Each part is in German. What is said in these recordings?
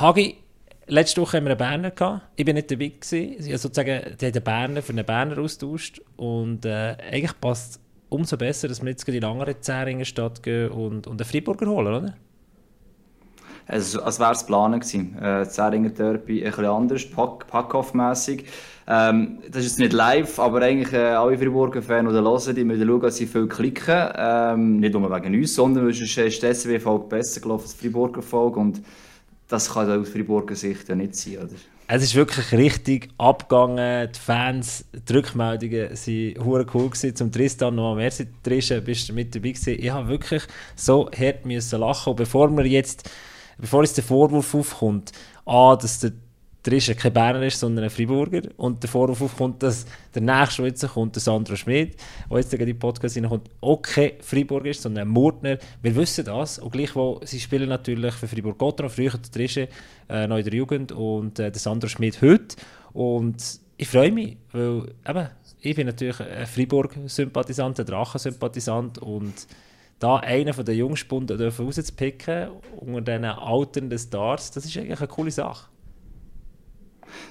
Hagi, letzte Woche haben wir einen Berner gehabt. Ich bin nicht dabei gewesen. Ich habe sozusagen den Berner für einen Berner austauscht. Und äh, eigentlich passt es umso besser, dass wir jetzt in die langere Zähringen-Stadt gehen und, und einen Freiburger holen, oder? Es, als wäre es geplant gewesen. Äh, Zähringer Derby ein bisschen anders, Pack, Packoff-mässig. Ähm, das ist jetzt nicht live, aber eigentlich äh, alle Friburger Fans, die hören, die müssen schauen, dass sie viel klicken. Ähm, nicht nur wegen uns, sondern weil sonst ist die SW-Folge besser gelaufen als die Friburger-Folge das kann aus Friburger Sicht ja nicht sein, oder? Es ist wirklich richtig abgegangen. Die Fans, die Rückmeldungen waren hure cool gewesen. Zum Tristan noch merci Tristan, bist du mit dabei gewesen. Ich habe wirklich so hart müssen lachen. Und bevor wir jetzt, bevor jetzt der Vorwurf aufkommt, ah, dass der Tristan kein Berner ist, sondern ein Friburger. Und der Vorwurf aufkommt, dass der nächste, der jetzt kommt, der Sandro Schmidt, der jetzt in die Podcast hineinkommt, auch kein Friburger ist, sondern ein Murtner. Wir wissen das. Und gleichwohl, sie spielen natürlich für Fribourg-Gotteron, früher der Tristan äh, noch in der Jugend. Und äh, der Sandro Schmidt heute. Und ich freue mich, weil eben, ich bin natürlich ein Fribourg-Sympathisant, ein Drachen-Sympathisant. Und da einen von den Jungspunden rauszupicken unter diesen alternden Stars, das ist eigentlich eine coole Sache.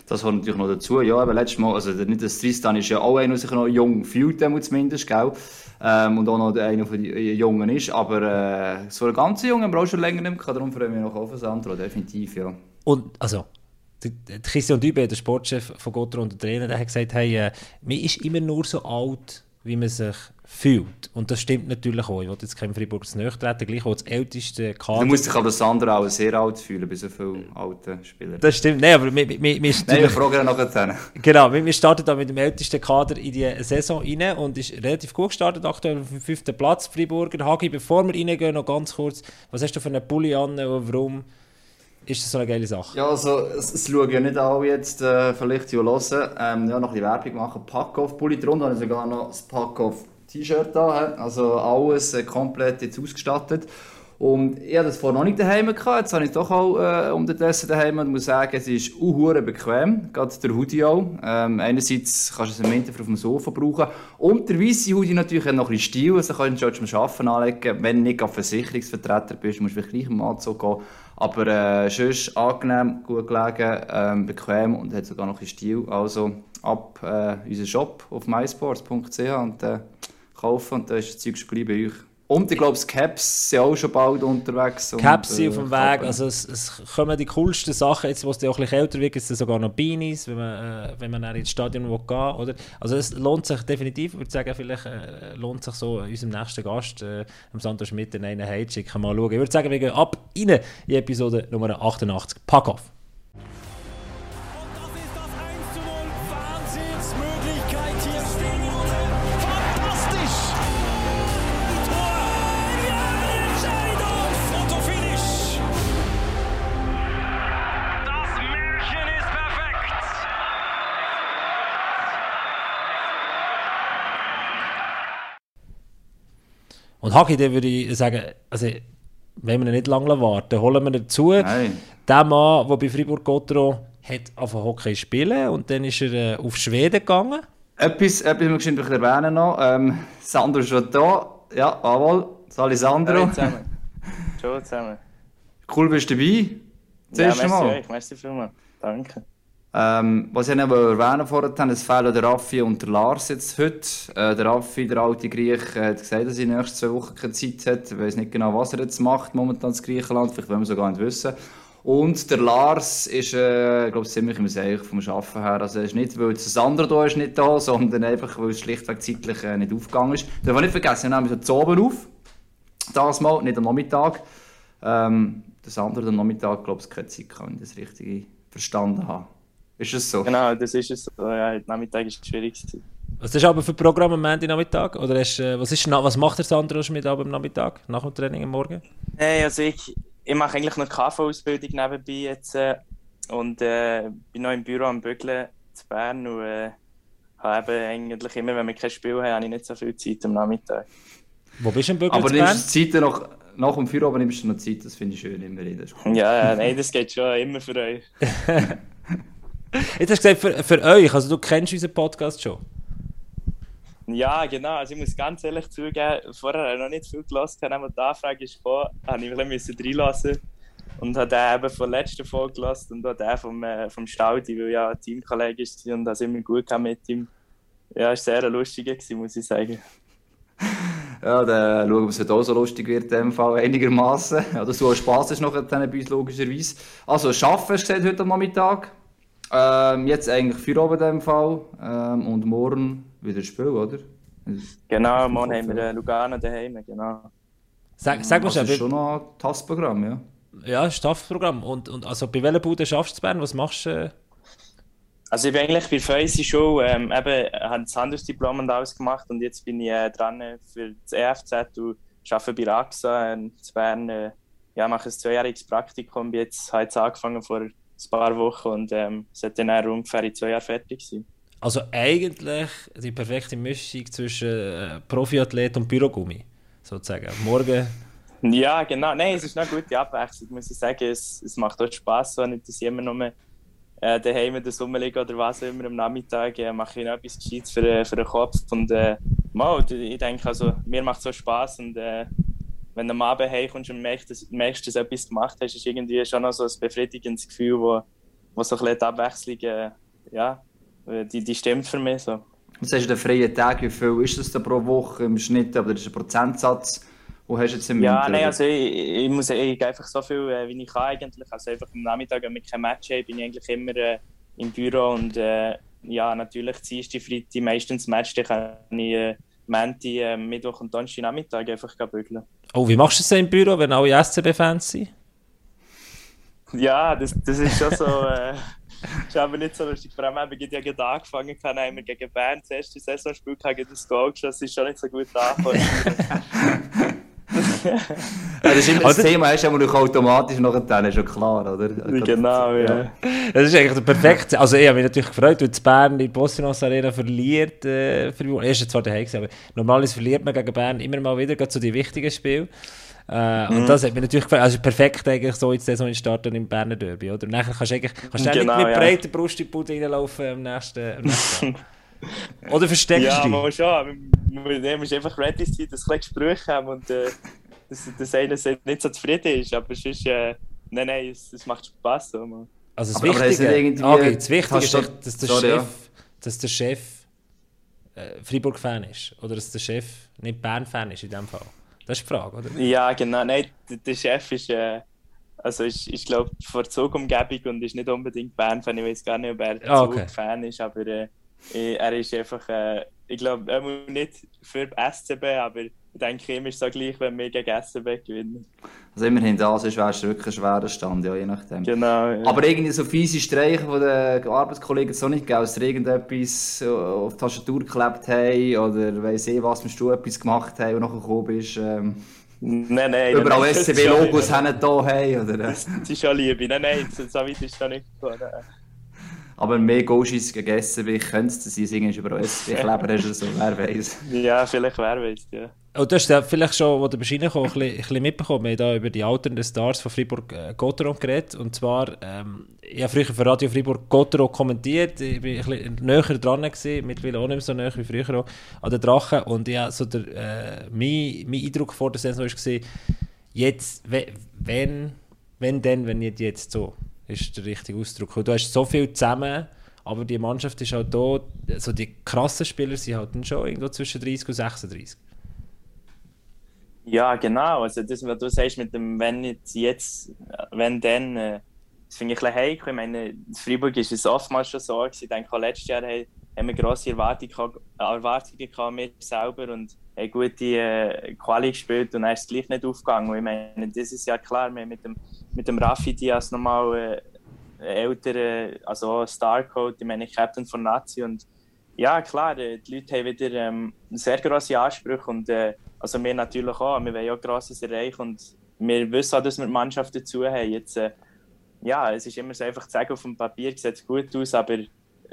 Das kommt natürlich noch dazu. Ja, aber letztes Mal, also nicht das Tristan ist ja auch einer, der sich noch jung fühlt, zumindest, gell? Ähm, und auch noch einer von den Jungen ist. Aber äh, so einen ganz Jungen auch schon länger nicht mehr darum freuen wir noch auf Sandro, definitiv, ja. Und, also, Christian Dübe, der Sportchef von Gotthard und Trainer, der hat gesagt, hey, äh, man ist immer nur so alt, wie man sich fühlt. Und das stimmt natürlich auch. Ich wollte jetzt kein Freiburgs treten, gleich auch das älteste Kader. Du musst dich aber Sandra auch sehr alt fühlen bei so vielen alten Spielern. Das stimmt. Nein, aber wir, wir, wir, Nein, wir fragen noch zusammen. Genau, wir, wir starten da mit dem ältesten Kader in die Saison rein und ist relativ gut gestartet, aktuell auf dem fünften Platz, Freiburger. Hagi, bevor wir reingehen, noch ganz kurz, was hast du für einen Pulli an und warum ist das so eine geile Sache? Ja, also es, es schauen ja nicht alle jetzt äh, vielleicht hören. Ähm, ja, noch ein bisschen Werbung machen. Pack-Off-Pulli, darunter habe ich sogar noch das Pack-Off T-Shirt da, also alles äh, komplett jetzt ausgestattet. Und ich hatte das vorher noch nicht daheim gehabt, jetzt habe ich doch auch äh, unterdessen daheim und muss sagen, es ist unhure bequem, gerade der Hoodie auch. Ähm, einerseits kannst du es im Winter auf dem Sofa brauchen und der weiße Hoodie natürlich noch ein bisschen Stil, also kannst du zum Arbeiten anlegen, wenn du nicht auf Versicherungsvertreter bist, musst du gleich im Anzug gehen. Aber äh, sonst angenehm, gut gelegen, ähm, bequem und hat sogar noch ein bisschen Stil. Also ab äh, unseren Shop auf mysports.ch und äh, kaufen und da ist das Zeug schon gleich bei euch. Und ich glaube, die Caps sind auch schon bald unterwegs. Caps sind äh, auf dem Weg. Also es, es kommen die coolsten Sachen, jetzt wo es auch ein bisschen älter wird, gibt es sogar noch Beanies, wenn man, äh, wenn man ins Stadion will gehen oder? Also es lohnt sich definitiv. Ich würde sagen, vielleicht äh, lohnt sich so unserem nächsten Gast, äh, Sandro Schmidt, in einen Head schicken, mal schauen. Ich würde sagen, wir gehen ab in die Episode Nummer 88. Pack auf! Und Hagi, dann würde ich sagen, also, wenn wir nicht lange warten, holen wir dazu. Nein. Der Mann, der bei Fribourg-Gotteron hat auf Hockey spielen und dann ist er äh, auf Schweden gegangen. Etwas, etwas muss ich erwähnen noch. Ähm, Sandro ist schon da. Ja, jawohl. Sali Sandro. Hallo zusammen. Ciao zusammen. Cool, bist du dabei? Das ja, erste Mal. Euch. Merci vielmals. Danke. Ähm, was ich noch erwähnen vorhin, es fehlen der Raffi und der Lars jetzt heute. Äh, der Raffi, der alte Griech, hat gesagt, dass er in den nächsten zwei Wochen keine Zeit hat. Ich weiß nicht genau, was er jetzt macht momentan in Griechenland, vielleicht wollen wir es gar nicht wissen. Und der Lars ist, äh, glaube ziemlich im Seich vom Arbeiten her. Also er ist nicht, weil das andere da ist nicht da, sondern einfach, weil es schlichtweg zeitlich äh, nicht aufgegangen ist. Darf man nicht vergessen, wir nehmen so oben auf. Das mal, nicht am Nachmittag. Ähm, das andere am Nachmittag, glaube ich, keine Zeit, wenn ich das richtig verstanden habe. Ist es so? Genau, das ist es so. Ja, heute Nachmittag ist schwierig. Was ist aber für ein Programm am Ende Nachmittag? Oder hast, äh, was, ist, was macht der Sandro mit am Nachmittag, nach dem Training am Morgen? Hey, also ich, ich mache eigentlich noch KV-Ausbildung nebenbei jetzt äh, und äh, bin noch im Büro am Bügeln zu Bern und äh, habe eigentlich immer, wenn wir kein Spiel haben, habe ich nicht so viel Zeit am Nachmittag. Wo bist du im Bügeln Aber nimmst du Zeit noch, nach dem Feierabend nimmst du noch Zeit, das finde ich schön immer. Cool. Ja, nein, das geht schon immer für euch. Jetzt hast du gesagt, für, für euch, also du kennst unseren Podcast schon? Ja, genau. Also ich muss ganz ehrlich zugeben, vorher habe ich noch nicht viel gelassen, aber die Anfrage ist gekommen, habe ich ein bisschen reinlassen und habe den eben von der letzten Folge gelassen und auch den vom, äh, vom Staudi, weil ja ein Teamkollege ist und das immer gut kam mit ihm. Ja, es war sehr lustig, muss ich sagen. Ja, dann schauen wir, ob es auch so lustig wird in dem Fall, einigermaßen. Ja, dass du auch Spass hast noch bei uns, logischerweise. Also, arbeiten hast du gesagt heute am Nachmittag. Ähm, jetzt eigentlich vier Abend in dem Fall. Ähm, und morgen wieder Spiel, oder? Genau, morgen haben wir Lugano daheim, genau. Sag, sag mal also, Das ist schon noch ein Tastprogramm, ja. Ja, ein Tastprogramm. Und, und also bei welcher Bude schaffst du Bern? Was machst du? Äh? Also ich bin eigentlich bei Feusi schon, ähm, eben, habe das Handelsdiplom und alles gemacht und jetzt bin ich äh, dran für das EFZ und arbeite bei AXA in Bern. Äh, ja, mache ein zweijähriges Praktikum, bin jetzt, habe jetzt angefangen vor ein paar Wochen und ähm, sollte dann ungefähr in zwei Jahren fertig sein. Also eigentlich die perfekte Mischung zwischen äh, Profiathlet und Bürogummi, sozusagen. Morgen... Ja, genau. Nein, es ist eine gute Abwechslung, muss ich sagen. Es, es macht auch Spass, so nicht, dass ich immer nur äh, daheim in der Sommer liege oder was immer am Nachmittag, äh, mache ich noch etwas Gescheites für, äh, für den Kopf. Und äh, mal, ich denke, also, mir macht es so Spass und äh, wenn du am Abend heimkommst und merkst, dass, merkst, dass du etwas gemacht hast, ist irgendwie schon noch so ein befriedigendes Gefühl, wo, wo so ein bisschen die Abwechslung, äh, ja, die, die stimmt für mich so. Was hast du den freien Tag, wie viel ist das pro Woche im Schnitt, oder ist ein Prozentsatz? Wo hast du jetzt im Ja, nein, also ich, ich muss ich einfach so viel, äh, wie ich kann eigentlich. Also einfach am Nachmittag, wenn wir kein Match haben, bin ich eigentlich immer äh, im Büro und äh, ja, natürlich Dienstag, Freitag meistens Match, dann kann ich Montag, äh, Mittwoch und Donnerstag Nachmittag einfach bügeln. Oh, wie machst du das im Büro, wenn alle SCB-Fans sind? Ja, das, das ist schon so... Äh, ist aber nicht so lustig. Vor allem haben wir ja gerade angefangen, haben wir gegen Bern das erste Saisonspiel gegen das Goal geschossen. Das ist schon nicht so gut angefangen. ja, das ist immer das Thema, ist aber automatisch noch dann, ist schon klar, oder? Genau, ja. Das ist eigentlich der perfekte. Also, ich habe mich natürlich gefreut, weil Bern die Bosnios Arena verliert. Äh, für Erst zwar daheim, aber normalerweise verliert man gegen Bern immer mal wieder, gerade so die wichtigen Spiele. Äh, mhm. Und das hat mich natürlich gefallen. Also perfekt eigentlich so in die Saison starten im Berner Derby, oder? Und nachher kannst du eigentlich kannst du genau, mit ja. breiter Brust in die Bude reinlaufen am nächsten, am nächsten Oder versteckst du ja, dich? Ja, schon. Wir müssen einfach ready sein, dass wir Gespräche haben und äh, dass, dass einer nicht so zufrieden ist. Aber sonst, äh, nein, nein, es, es macht Spaß. So, man. Also das aber Wichtige, okay, das Wichtige ist, dass der sorry, Chef, ja. dass der Chef äh, Freiburg-Fan ist. Oder dass der Chef nicht Bern-Fan ist in dem Fall. Das ist die Frage, oder? Ja, genau. Nein, der, der Chef ist, äh, also ist, ich glaube, vor Zugumgebung und ist nicht unbedingt Bern-Fan. Ich weiß gar nicht, ob er ah, okay. Zug-Fan ist, aber äh, er ist einfach, äh, ich glaube, er muss nicht für SCB, aber ich denke, ihm ist es so gleich, wenn wir gegen SCB gewinnen. Also immerhin das ist wäre es wirklich ein schwerer Stand, ja, je nachdem. Genau, ja. Aber irgendwie so fiese Streiche von den Arbeitskollegen so nicht gegeben, dass sie irgendetwas auf die Tastatur geklebt haben oder weiss ich was, wenn du etwas gemacht hast und nachher gekommen bist. Ähm, Nein, nein. Überall SCB-Logos haben da haben, oder? Das, das ist schon Liebe. Nein, nein, so weit ist es nicht gekommen. Aber mehr Goschis gegessen wie ich könnte es sein, irgendwie über SB-Kleber hast oder so, wer weiß. Ja, vielleicht wer weiß, ja. Oh, du hast ja vielleicht schon, wo du bist reingekommen, ein, ein bisschen mitbekommen. Wir haben da über die alternden Stars von Fribourg-Gotteron äh, geredet. Und zwar, ähm, ich habe früher für Radio Fribourg-Gotteron kommentiert. Ich war ein bisschen näher dran, gewesen, mittlerweile auch nicht mehr so näher wie früher auch, an den Drachen. Und ja, so der, äh, mein, mein Eindruck vor der Saison war, jetzt, wenn, wenn denn, wenn nicht jetzt so ist der richtige Ausdruck. Du hast so viel zusammen, aber die Mannschaft ist halt da, also die krassen Spieler sind halt schon irgendwo zwischen 30 und 36. Ja, genau. Also das, was du sagst mit dem wenn nicht jetzt, wenn dann, äh, das finde ich ein bisschen heikel. Ich meine, in Freiburg ist es oftmals schon so Ich denke, auch letztes Jahr haben, wir grosse Erwartungen, Erwartungen mit selber und haben gute äh, Quali gespielt und dann ist es gleich nicht aufgegangen. Ich meine, das ist ja klar, wir mit dem mit dem Raffi Diaz nochmal äh, ältere, also Starcode, ich meine Captain von Nazi. Und ja klar, äh, die Leute haben wieder ähm, sehr grosse Ansprüche. Und äh, also wir natürlich auch, wir wollen auch grosses erreichen. Und wir wissen auch, dass wir die Mannschaft dazu haben. Jetzt, äh, ja, es ist immer so einfach zu sagen, auf dem Papier sieht es gut aus, aber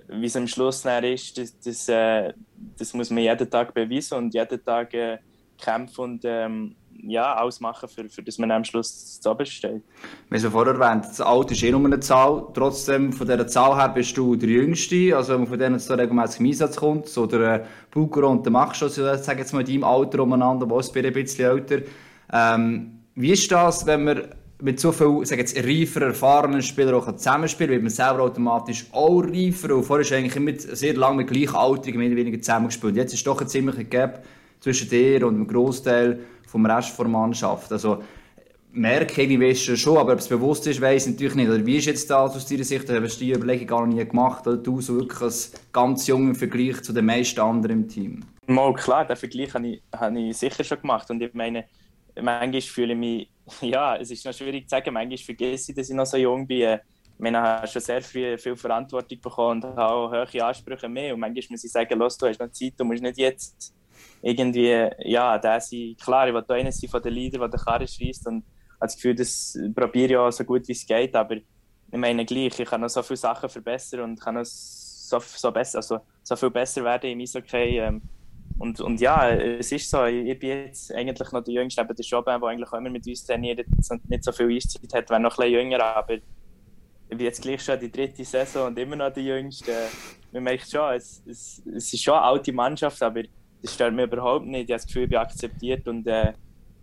wie es am Schluss ist, das, das, äh, das muss man jeden Tag beweisen. Und jeden Tag äh, kämpfen und ähm, ja, ausmachen, für, für das man am Schluss zu oben steht. Wir haben vorher erwähnt, das Alter ist eh nur eine Zahl. Trotzdem, von dieser Zahl her bist du der Jüngste. Also, wenn man von denen so regelmäßig im Einsatz kommt, so der äh, und der Max, also, ich sage jetzt mal in deinem Alter umeinander, was ein bisschen älter. Ähm, wie ist das, wenn man mit so viel, sag reifer, erfahrenen Spielern auch zusammenspielen, wird man selber automatisch auch reifer. Und vorher ist eigentlich immer sehr lange mit Gleichaltrigen mehr oder weniger zusammengespielt. Jetzt ist doch ein ziemlicher Gap zwischen dir und dem Großteil vom Rest der Mannschaft. Also, merke ich, weißt schon, aber ob es bewusst ist, weiß ich natürlich nicht. Oder wie ist jetzt das aus deiner Sicht? Hast du die Überlegung gar nie gemacht? Oder du so wirklich als ganz junger Vergleich zu den meisten anderen im Team? Mal klar, den Vergleich habe ich, habe ich sicher schon gemacht. Und ich meine, manchmal fühle ich mich, ja, es ist noch schwierig zu sagen, manchmal vergesse ich, dass ich noch so jung bin. Ich meine, ich habe schon sehr früh viel Verantwortung bekommen und habe auch hohe Ansprüche mehr. Und manchmal muss ich sagen, los, du hast noch Zeit, du musst nicht jetzt irgendwie, ja, der sein. Klar, ich will einer sein von den Leadern, der den Karren schreist und habe das Gefühl, das probiere ich auch so gut wie es geht, aber ich meine gleich, ich kann noch so viele Sachen verbessern und kann noch so, so, besser, also so viel besser werden im Eishockey. Ähm, und, und ja, es ist so, ich bin jetzt eigentlich noch der Jüngste, aber der Schoben, der eigentlich immer mit uns trainiert und nicht so viel Eiszeit hat, wäre noch ein bisschen jünger, aber ich bin jetzt gleich schon die dritte Saison und immer noch der Jüngste. Man merkt schon, es, es, es ist schon eine alte Mannschaft, aber das stört mich überhaupt nicht. Ich habe das Gefühl, ich bin akzeptiert und, äh,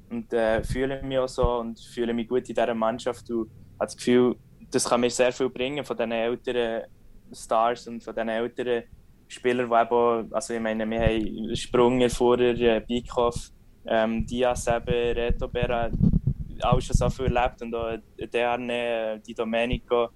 und äh, fühle mich auch so und fühle mich gut in dieser Mannschaft und habe das Gefühl, das kann mir sehr viel bringen von diesen älteren Stars und von diesen älteren Spieler, die eben, also ich meine, wir haben Sprunger vorher, äh, Bikov, ähm, Diaz eben, Reto Berra, auch schon so viel erlebt und auch Dearne, Di Domenico.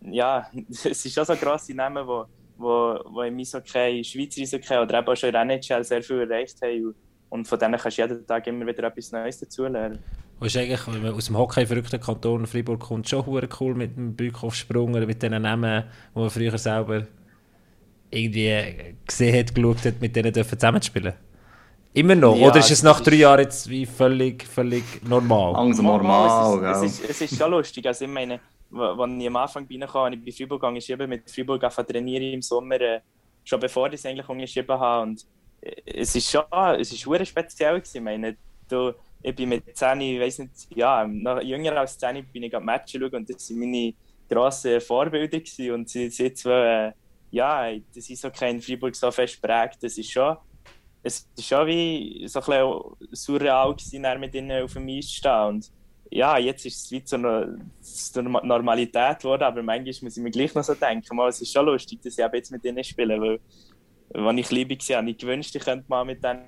Ja, es ist schon so grosse Namen, die wo, wo im Eishockey, Schweizer Eishockey oder eben auch schon in der NHL sehr viel erreicht haben. Und von denen kannst du jeden Tag immer wieder etwas Neues dazulernen. Und ist eigentlich, wenn man aus dem Hockey verrückten Kanton Freiburg kommt, schon cool mit dem Bückhoff-Sprung oder mit diesen Namen, die man früher selber irgendwie gesehen hat, geschaut hat, mit denen dürfen zusammenspielen? Immer noch? Ja, Oder ist es nach drei Jahren jetzt wie völlig, völlig normal? Angst normal, normal. Es, ist, es, ist, es ist schon lustig. Also ich meine, als ich am Anfang reinkam, als ich bei Freiburg angeschrieben mit Freiburg trainieren im Sommer, äh, schon bevor ich es eigentlich angeschrieben habe. Und äh, es ist schon, es ist schon speziell gewesen. Ich meine, du, ich bin mit 10, ich weiß nicht, ja, noch jünger als 10 bin ich am Match schauen und das waren meine grossen Vorbilder gewesen. und sie, sie zwei, äh, ja, das ist so kein Freiburg so fest prägt, das ist schon, es ist schon wie so ein bisschen surreal gewesen, mit ihnen auf dem Eis zu stehen und ja, jetzt ist es wie zu einer, zu einer Normalität geworden, aber manchmal muss ich mir gleich noch so denken, mal, es ist schon lustig, dass ich jetzt mit ihnen spiele, weil wenn ich liebe war, habe ich gewünscht, ich könnte mal mit denen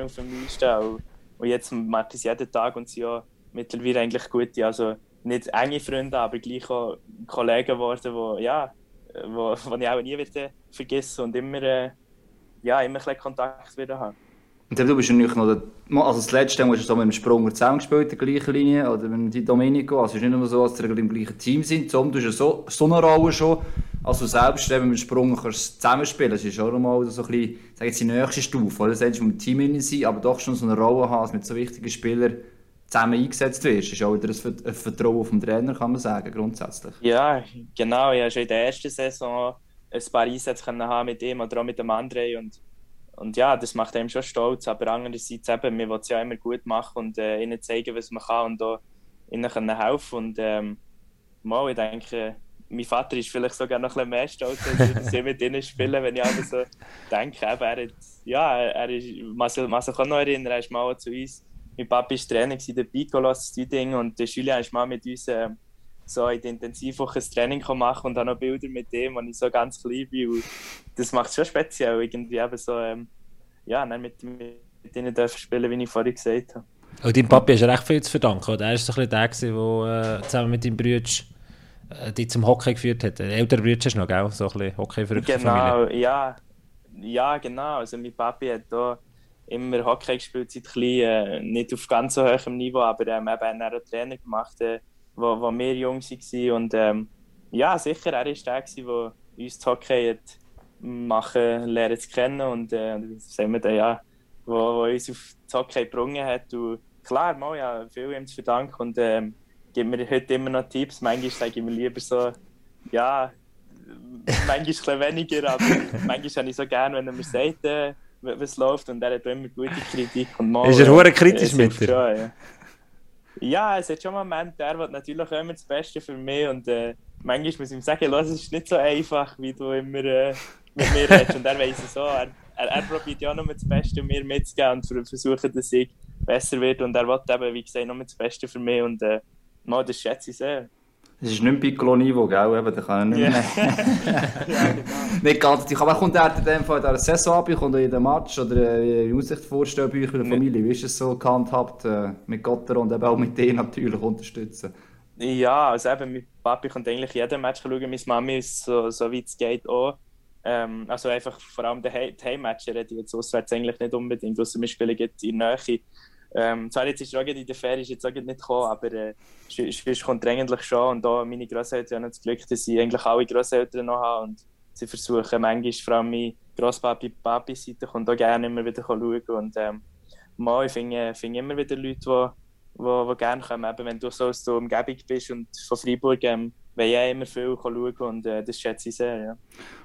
auf dem Eis stehen und, jetzt mache ich es jeden Tag und sie ja mittlerweile eigentlich gute, also nicht enge Freunde, aber gleich auch Kollegen geworden, die ja, wo, wo ich auch nie wieder vergessen und immer, äh, ja, immer ein Kontakt wieder haben. Und du bist natürlich noch, der, also das letzte Mal hast du mit dem Sprunger zusammengespielt, in der gleichen Linie, oder mit dem Domenico, also es ist nicht nur so, dass wir im gleichen Team sind, sondern du hast ja so, so eine Rolle schon, also selbst wenn mit dem Sprunger kannst zusammenspielen, das ist auch mal so ein bisschen, sag jetzt die nächste Stufe, oder? Das heißt, im Team innen sein, aber doch schon so eine Rolle haben, mit so wichtigen Spielern zusammen eingesetzt wirst. Das ist auch wieder ein Vertrauen vom Trainer, kann man sagen, grundsätzlich. Ja, genau. Ich habe schon in der ersten Saison ein paar Einsätze haben mit ihm oder auch mit dem André und, und ja, das macht einem schon stolz. Aber andererseits eben, wir wollen es ja immer gut machen und äh, ihnen zeigen, was man kann und auch ihnen können helfen Und ähm, mal, ich denke, mein Vater ist vielleicht sogar noch ein bisschen mehr stolz, als ich mit ihnen spielen, wenn ich aber so denke, eben, er hat, ja, er ist, man sich auch noch erinnern, er ist mal zu uns mein Papa war Trainer der Picolos Ding und der Schüler ist mal mit uns äh, so in der Intensivwoche ein Training machen und auch noch Bilder mit dem, wo ich so ganz klein bin. Und das macht es schon speziell, irgendwie eben so, ähm, ja, mit, mit denen dürfen spielen, wie ich vorhin gesagt habe. Und deinem Papi hast du recht viel zu verdanken, oder? Er war so ein bisschen der, der äh, zusammen mit deinem Bruder äh, die zum Hockey geführt hat. Ein älterer Bruder hast du noch, gell? So ein bisschen Hockey für Genau, Familie. ja. Ja, genau. Also mein Papi hat da immer Hockey gespielt seit klein, äh, nicht auf ganz so hohem Niveau, aber ähm, eben auch Trainer gemacht, äh, wo, wo wir jung waren. Und ähm, ja, sicher, er war der, der uns das Hockey hat machen, lernen zu kennen und äh, sagen wir dann, ja, wo, wo uns auf das Hockey gebrungen hat. Und klar, mal, ja, viel ihm zu verdanken und ähm, gibt mir heute immer noch Tipps. Manchmal sage ich mir lieber so, ja, manchmal ein bisschen weniger, aber manchmal habe ich so gerne, wenn er mir sagt, äh, was läuft und er hat immer gute Kritik. Und mal, ist er hure kritisch mit dir? Schon, ja. Ja, es hat schon Momente, er will natürlich immer das Beste für mich und äh, manchmal muss ich ihm sagen, es ist nicht so einfach, wie du immer äh, mit mir redest. Und er weiß es so, er, er, er probiert ja nur das Beste mir mitzugeben und versucht, dass ich besser werde. Und er will eben, wie gesagt, nur das Beste für mich. Und äh, das schätze ich sehr. Das ist nicht Piccolo-Niveau, gell? Eben, da kann er nicht mehr. ja, genau. nicht ganz. Aber kommt er in dem Fall in der Saison ab, kommt er in den Match oder wie muss sich vorstellen bei euch in der Familie? Wie ist es so gehandhabt äh, mit Gotter und eben auch mit denen natürlich unterstützen? Ja, also eben, mein Papi kommt eigentlich jeden Match schauen, meine Mami ist so, so wie es geht auch. Ähm, also einfach vor allem die Heimmatcher ich jetzt auswärts eigentlich nicht unbedingt, außer wir spielen jetzt in der Nähe. Ähm, zwar jetzt ist er in der Ferie ist jetzt auch nicht gekommen, aber äh, sonst kommt eigentlich schon. Und da meine Großeltern haben das Glück, dass sie eigentlich alle Großeltern noch haben. Und sie versuchen manchmal, vor allem meine Großpapi, Papi-Seite, kommt auch gerne immer wieder schauen. Und ähm, mal, ich finde find immer wieder Leute, die, die, die gerne kommen. Eben, wenn du so aus der Umgebung bist und von Freiburg ähm, weil ja immer viel schauen und äh, das schätze ich sehr. Ja.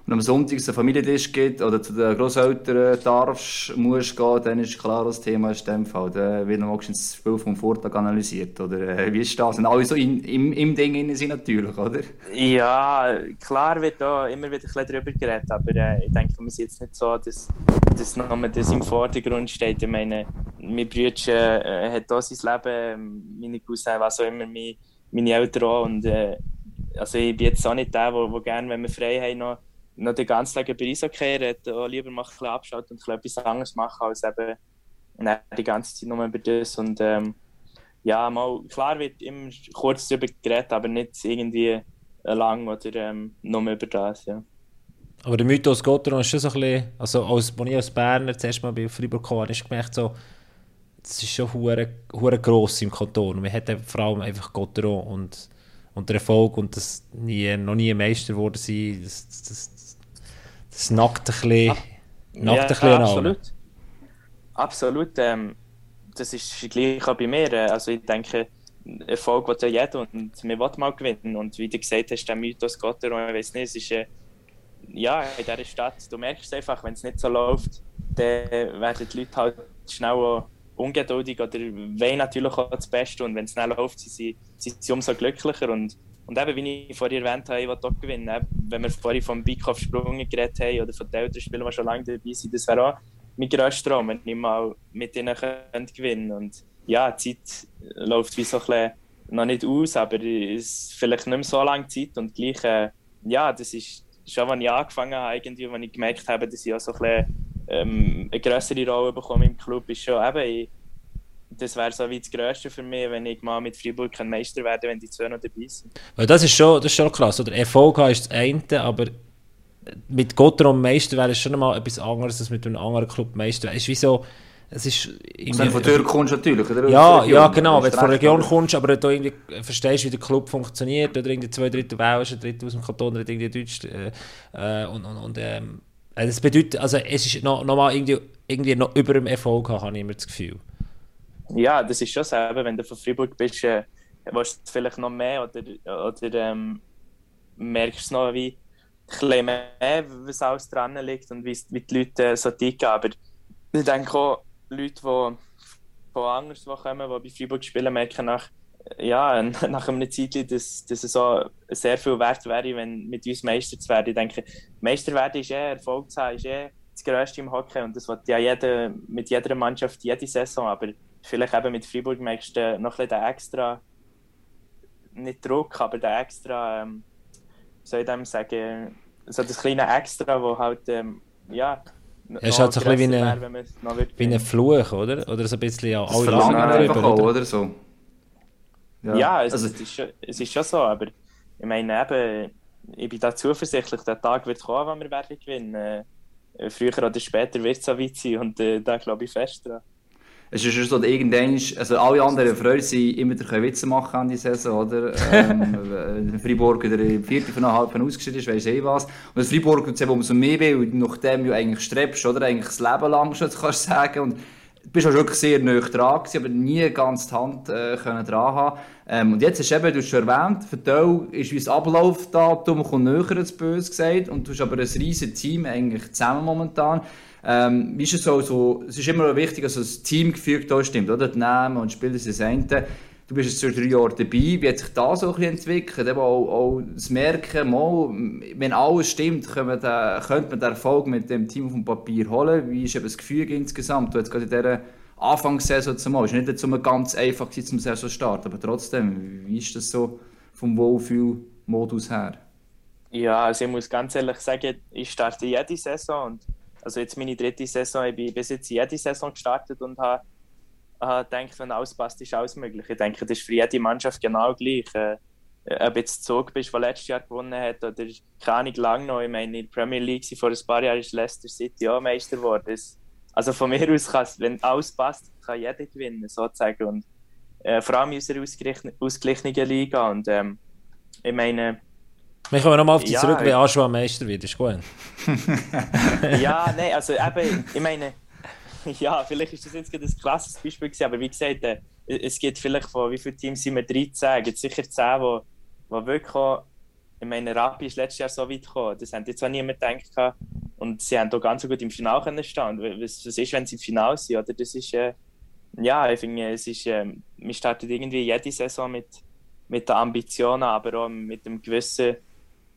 Und am Sonntag es einen Familientisch gibt oder zu den Großeltern darfst, musst gehen, dann ist klar, das Thema ist in dem Fall. Dann wird noch das Spiel vom Vortag analysiert. Oder äh, wie ist das? Und alle so in, im, im Ding sind natürlich, oder? Ja, klar wird da immer wieder ein bisschen darüber geredet, aber äh, ich denke, wir sind jetzt nicht so, dass, dass nur das im Vordergrund steht. Ich meine, mein Bruder äh, hat auch sein Leben, meine Cousine, was auch immer, meine, meine Eltern auch. Und, äh, also ich bin jetzt auch nicht der, der, gerne, wenn wir frei haben, noch, noch den ganzen Tag über Eishockey redet, lieber mal ein bisschen abschalten und etwas anderes machen, als eben die ganze Zeit nur über das. Und ähm, ja, mal, klar wird immer kurz darüber geredet, aber nicht irgendwie lang oder ähm, nur über das, ja. Aber der Mythos Gotteron ist schon so ein bisschen, also als, als ich als Berner zuerst mal bei Freiburg kam, habe ich gemerkt, so, das ist schon hure gross im Kanton. Wir hatten vor allem einfach Gotteron und und der Erfolg und das nie, noch nie Meister geworden sein, das, das, das, das nackt ein bisschen, nackt ja, ein bisschen absolut. Absolut. Ähm, das ist gleich auch bei mir. Also ich denke, Erfolg will ja jeder und wir wollen mal gewinnen. Und wie du gesagt hast, der Mythos Gott, ich weiß nicht, es ist äh, ja, in dieser Stadt, du merkst es einfach, wenn es nicht so läuft, dann werden die Leute halt schnell auch ungeduldig oder wollen natürlich auch das Beste. Und wenn es schnell läuft, sind sie, sind sie umso glücklicher. Und, und eben, wie ich vorhin erwähnt habe, ich will auch gewinnen. Wenn wir vorhin vom Bike auf Sprung geredet haben oder von den Spielern, die schon lange dabei sind, das wäre auch mein grösster Traum, wenn ich mal mit ihnen könnte gewinnen und ja, die Zeit läuft wie so ein bisschen noch nicht aus, aber es ist vielleicht nicht mehr so lange Zeit. Und gleich, äh, ja, das ist schon, als ich angefangen habe, irgendwie, als ich gemerkt habe, dass ich auch so ein bisschen ähm, eine größere Rolle bekommen im Club, ist schon eben, ich, das wäre so wie das Größte für mich, wenn ich mal mit Freiburg Meister werde, wenn die zwei noch dabei sind. Weil das ist schon, das ist schon krass. Oder Erfolg ist das eine, aber mit Gotteron Meister wäre es schon mal etwas anderes als mit einem anderen Club Meister. Es ist wie so, es ist... Wenn du von der kommst natürlich, oder? Ja, ja genau, wenn du von der Region kommst, aber du irgendwie verstehst, wie der Club funktioniert, oder irgendwie zwei Drittel Welsch, ein Drittel aus dem Kanton, oder irgendwie Deutsch, äh, äh, und, und, und ähm, äh, das bedeutet, also es ist noch, noch mal irgendwie, irgendwie noch über dem Erfolg, habe ich immer das Gefühl. Ja, das ist schon so, wenn du von Freiburg bist, äh, willst du vielleicht noch mehr oder, oder ähm, merkst du noch wie ein mehr, was alles dran liegt und wie, wie die Leute äh, so ticken. Aber ich denke auch, Leute, die von anders kommen, die bei Freiburg spielen, merken nach ja, nach einer Zeit, dass, dass es so sehr viel wert wäre, wenn mit uns Meister zu werden. Ich denke, Meister werden ist eh, Erfolg zu haben, ist eh das Größte im Hockey und das wird ja jede, mit jeder Mannschaft jede Saison, aber vielleicht eben mit Freiburg merkst du noch ein bisschen den extra, nicht Druck, aber den extra, ähm, soll ich dem sagen, so das kleine Extra, wo halt, ähm, ja, es ist halt so ein bisschen wie, eine, wie ein Fluch, oder? Oder so ein bisschen, ja, alle lange drüber, oder? oder so. Ja, ja es, also, es, ist schon, es ist schon so, aber ich meine eben, ich bin da zuversichtlich, der Tag wird kommen, wenn wir werden gewinnen. Äh, früher oder später wird es so weit sein und äh, da glaube ich fest dran. Es ist schon so, irgendwann, also alle anderen Freude sind immer wieder Witze machen an die Saison, oder? ähm, Freiburg wieder im vierten von einer halben ausgeschieden ist, weiss ich was. Und das Freiburg tut es eben umso mehr weh, weil nachdem du eigentlich strebst, oder? Eigentlich das Leben lang schon, kannst du sagen. Und bist auch wirklich sehr nah dran aber nie ganz die Hand äh, dran haben. Ähm, und jetzt hast du eben, du hast schon erwähnt, für ist wie das Ablaufdatum kommt näher als böse gesagt und du hast aber ein riesiges Team eigentlich zusammen momentan. Ähm, wie ist es so, es ist immer wichtig, dass das Teamgefühl da stimmt, oder? Die Namen und Spieler sind das eine. Du bist jetzt schon drei Jahre dabei. Wie hat sich das so ein entwickelt? Eben auch, auch das Merken, mal, wenn alles stimmt, könnte man den Erfolg mit dem Team auf dem Papier holen. Wie ist eben das Gefühl insgesamt? Du jetzt gerade in dieser Anfangssaison zu machen. Es war nicht so ganz einfach zum Saison starten, aber trotzdem, wie ist das so vom Wohlfühlmodus her? Ja, also ich muss ganz ehrlich sagen, ich starte jede Saison und also jetzt meine dritte Saison, ich bin bis jetzt jede Saison gestartet und habe, habe gedacht, wenn alles passt, ist alles möglich. Ich denke, das ist für jede Mannschaft genau gleich. Äh, ob jetzt Zug bist, der letztes Jahr gewonnen hat, oder keine Ahnung, lang noch. Ich meine, in der Premier League vor ein paar Jahren ist Leicester City auch Meister geworden. Also von mir aus kann wenn alles passt, kann jeder gewinnen, sozusagen. Und äh, vor allem in unserer ausgeglichenen Liga. Und ähm, ich meine, wir kommen nochmal auf dich ja, zurück, wie Aschua Meister wird, ist gut. ja, nein, also eben, ich meine, ja, vielleicht ist das jetzt ein klassisches Beispiel gewesen, aber wie gesagt, äh, es gibt vielleicht von wie viele Teams sind wir 13, es gibt sicher 10, die, die wirklich auch, ich meine, Rappi ist letztes Jahr so weit gekommen, das hat jetzt auch niemand gedacht und sie haben auch ganz gut im Finale stehen. Was, was ist, wenn sie im Finale sind, oder? Das ist, äh, ja, ich finde, es ist, äh, wir starten irgendwie jede Saison mit, mit den Ambitionen, aber auch mit einem gewissen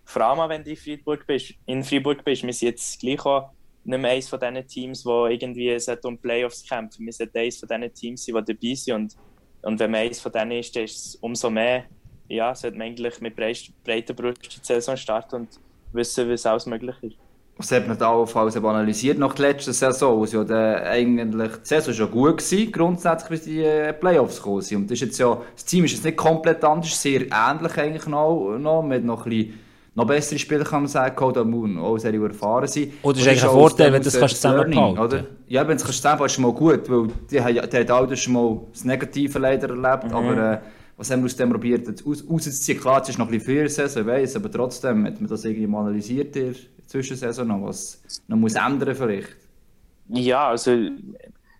vor allem wenn du in Freiburg bist, in Freiburg bist, wir sind jetzt gleich auch nicht mehr eines von diesen Teams, die irgendwie um Playoffs kämpfen. Wir sind eines von diesen Teams, die dabei sind. Und, und wenn man eines von denen ist, dann ist es umso mehr, ja, sollte man eigentlich mit breiter Brust die Saison starten und wissen, was alles möglich ist. Was hat man da allenfalls analysiert nach der letzten Saison? Also ja eigentlich die Saison schon gut gewesen, grundsätzlich, bis die äh, Playoffs gekommen sind. Und das, ist jetzt ja, das Team ist jetzt nicht komplett anders, sehr ähnlich eigentlich noch, noch mit noch ein bisschen noch bessere Spieler kann man sagen, Coda Moon, auch sehr erfahren sind. Oder ist eigentlich ein Vorteil, wenn du das kannst oder? Ja, wenn du es zusammenhalten ist schon mal gut, weil die, die hat auch schon mal das Negative leider erlebt, mhm. aber äh, was haben wir aus dem probiert aus, rauszuziehen? Klar, es ist noch ein bisschen früher Saison, ich weiss, aber trotzdem hat man das irgendwie mal analysiert in der Zwischensaison noch, was noch muss ändern vielleicht. Ja, also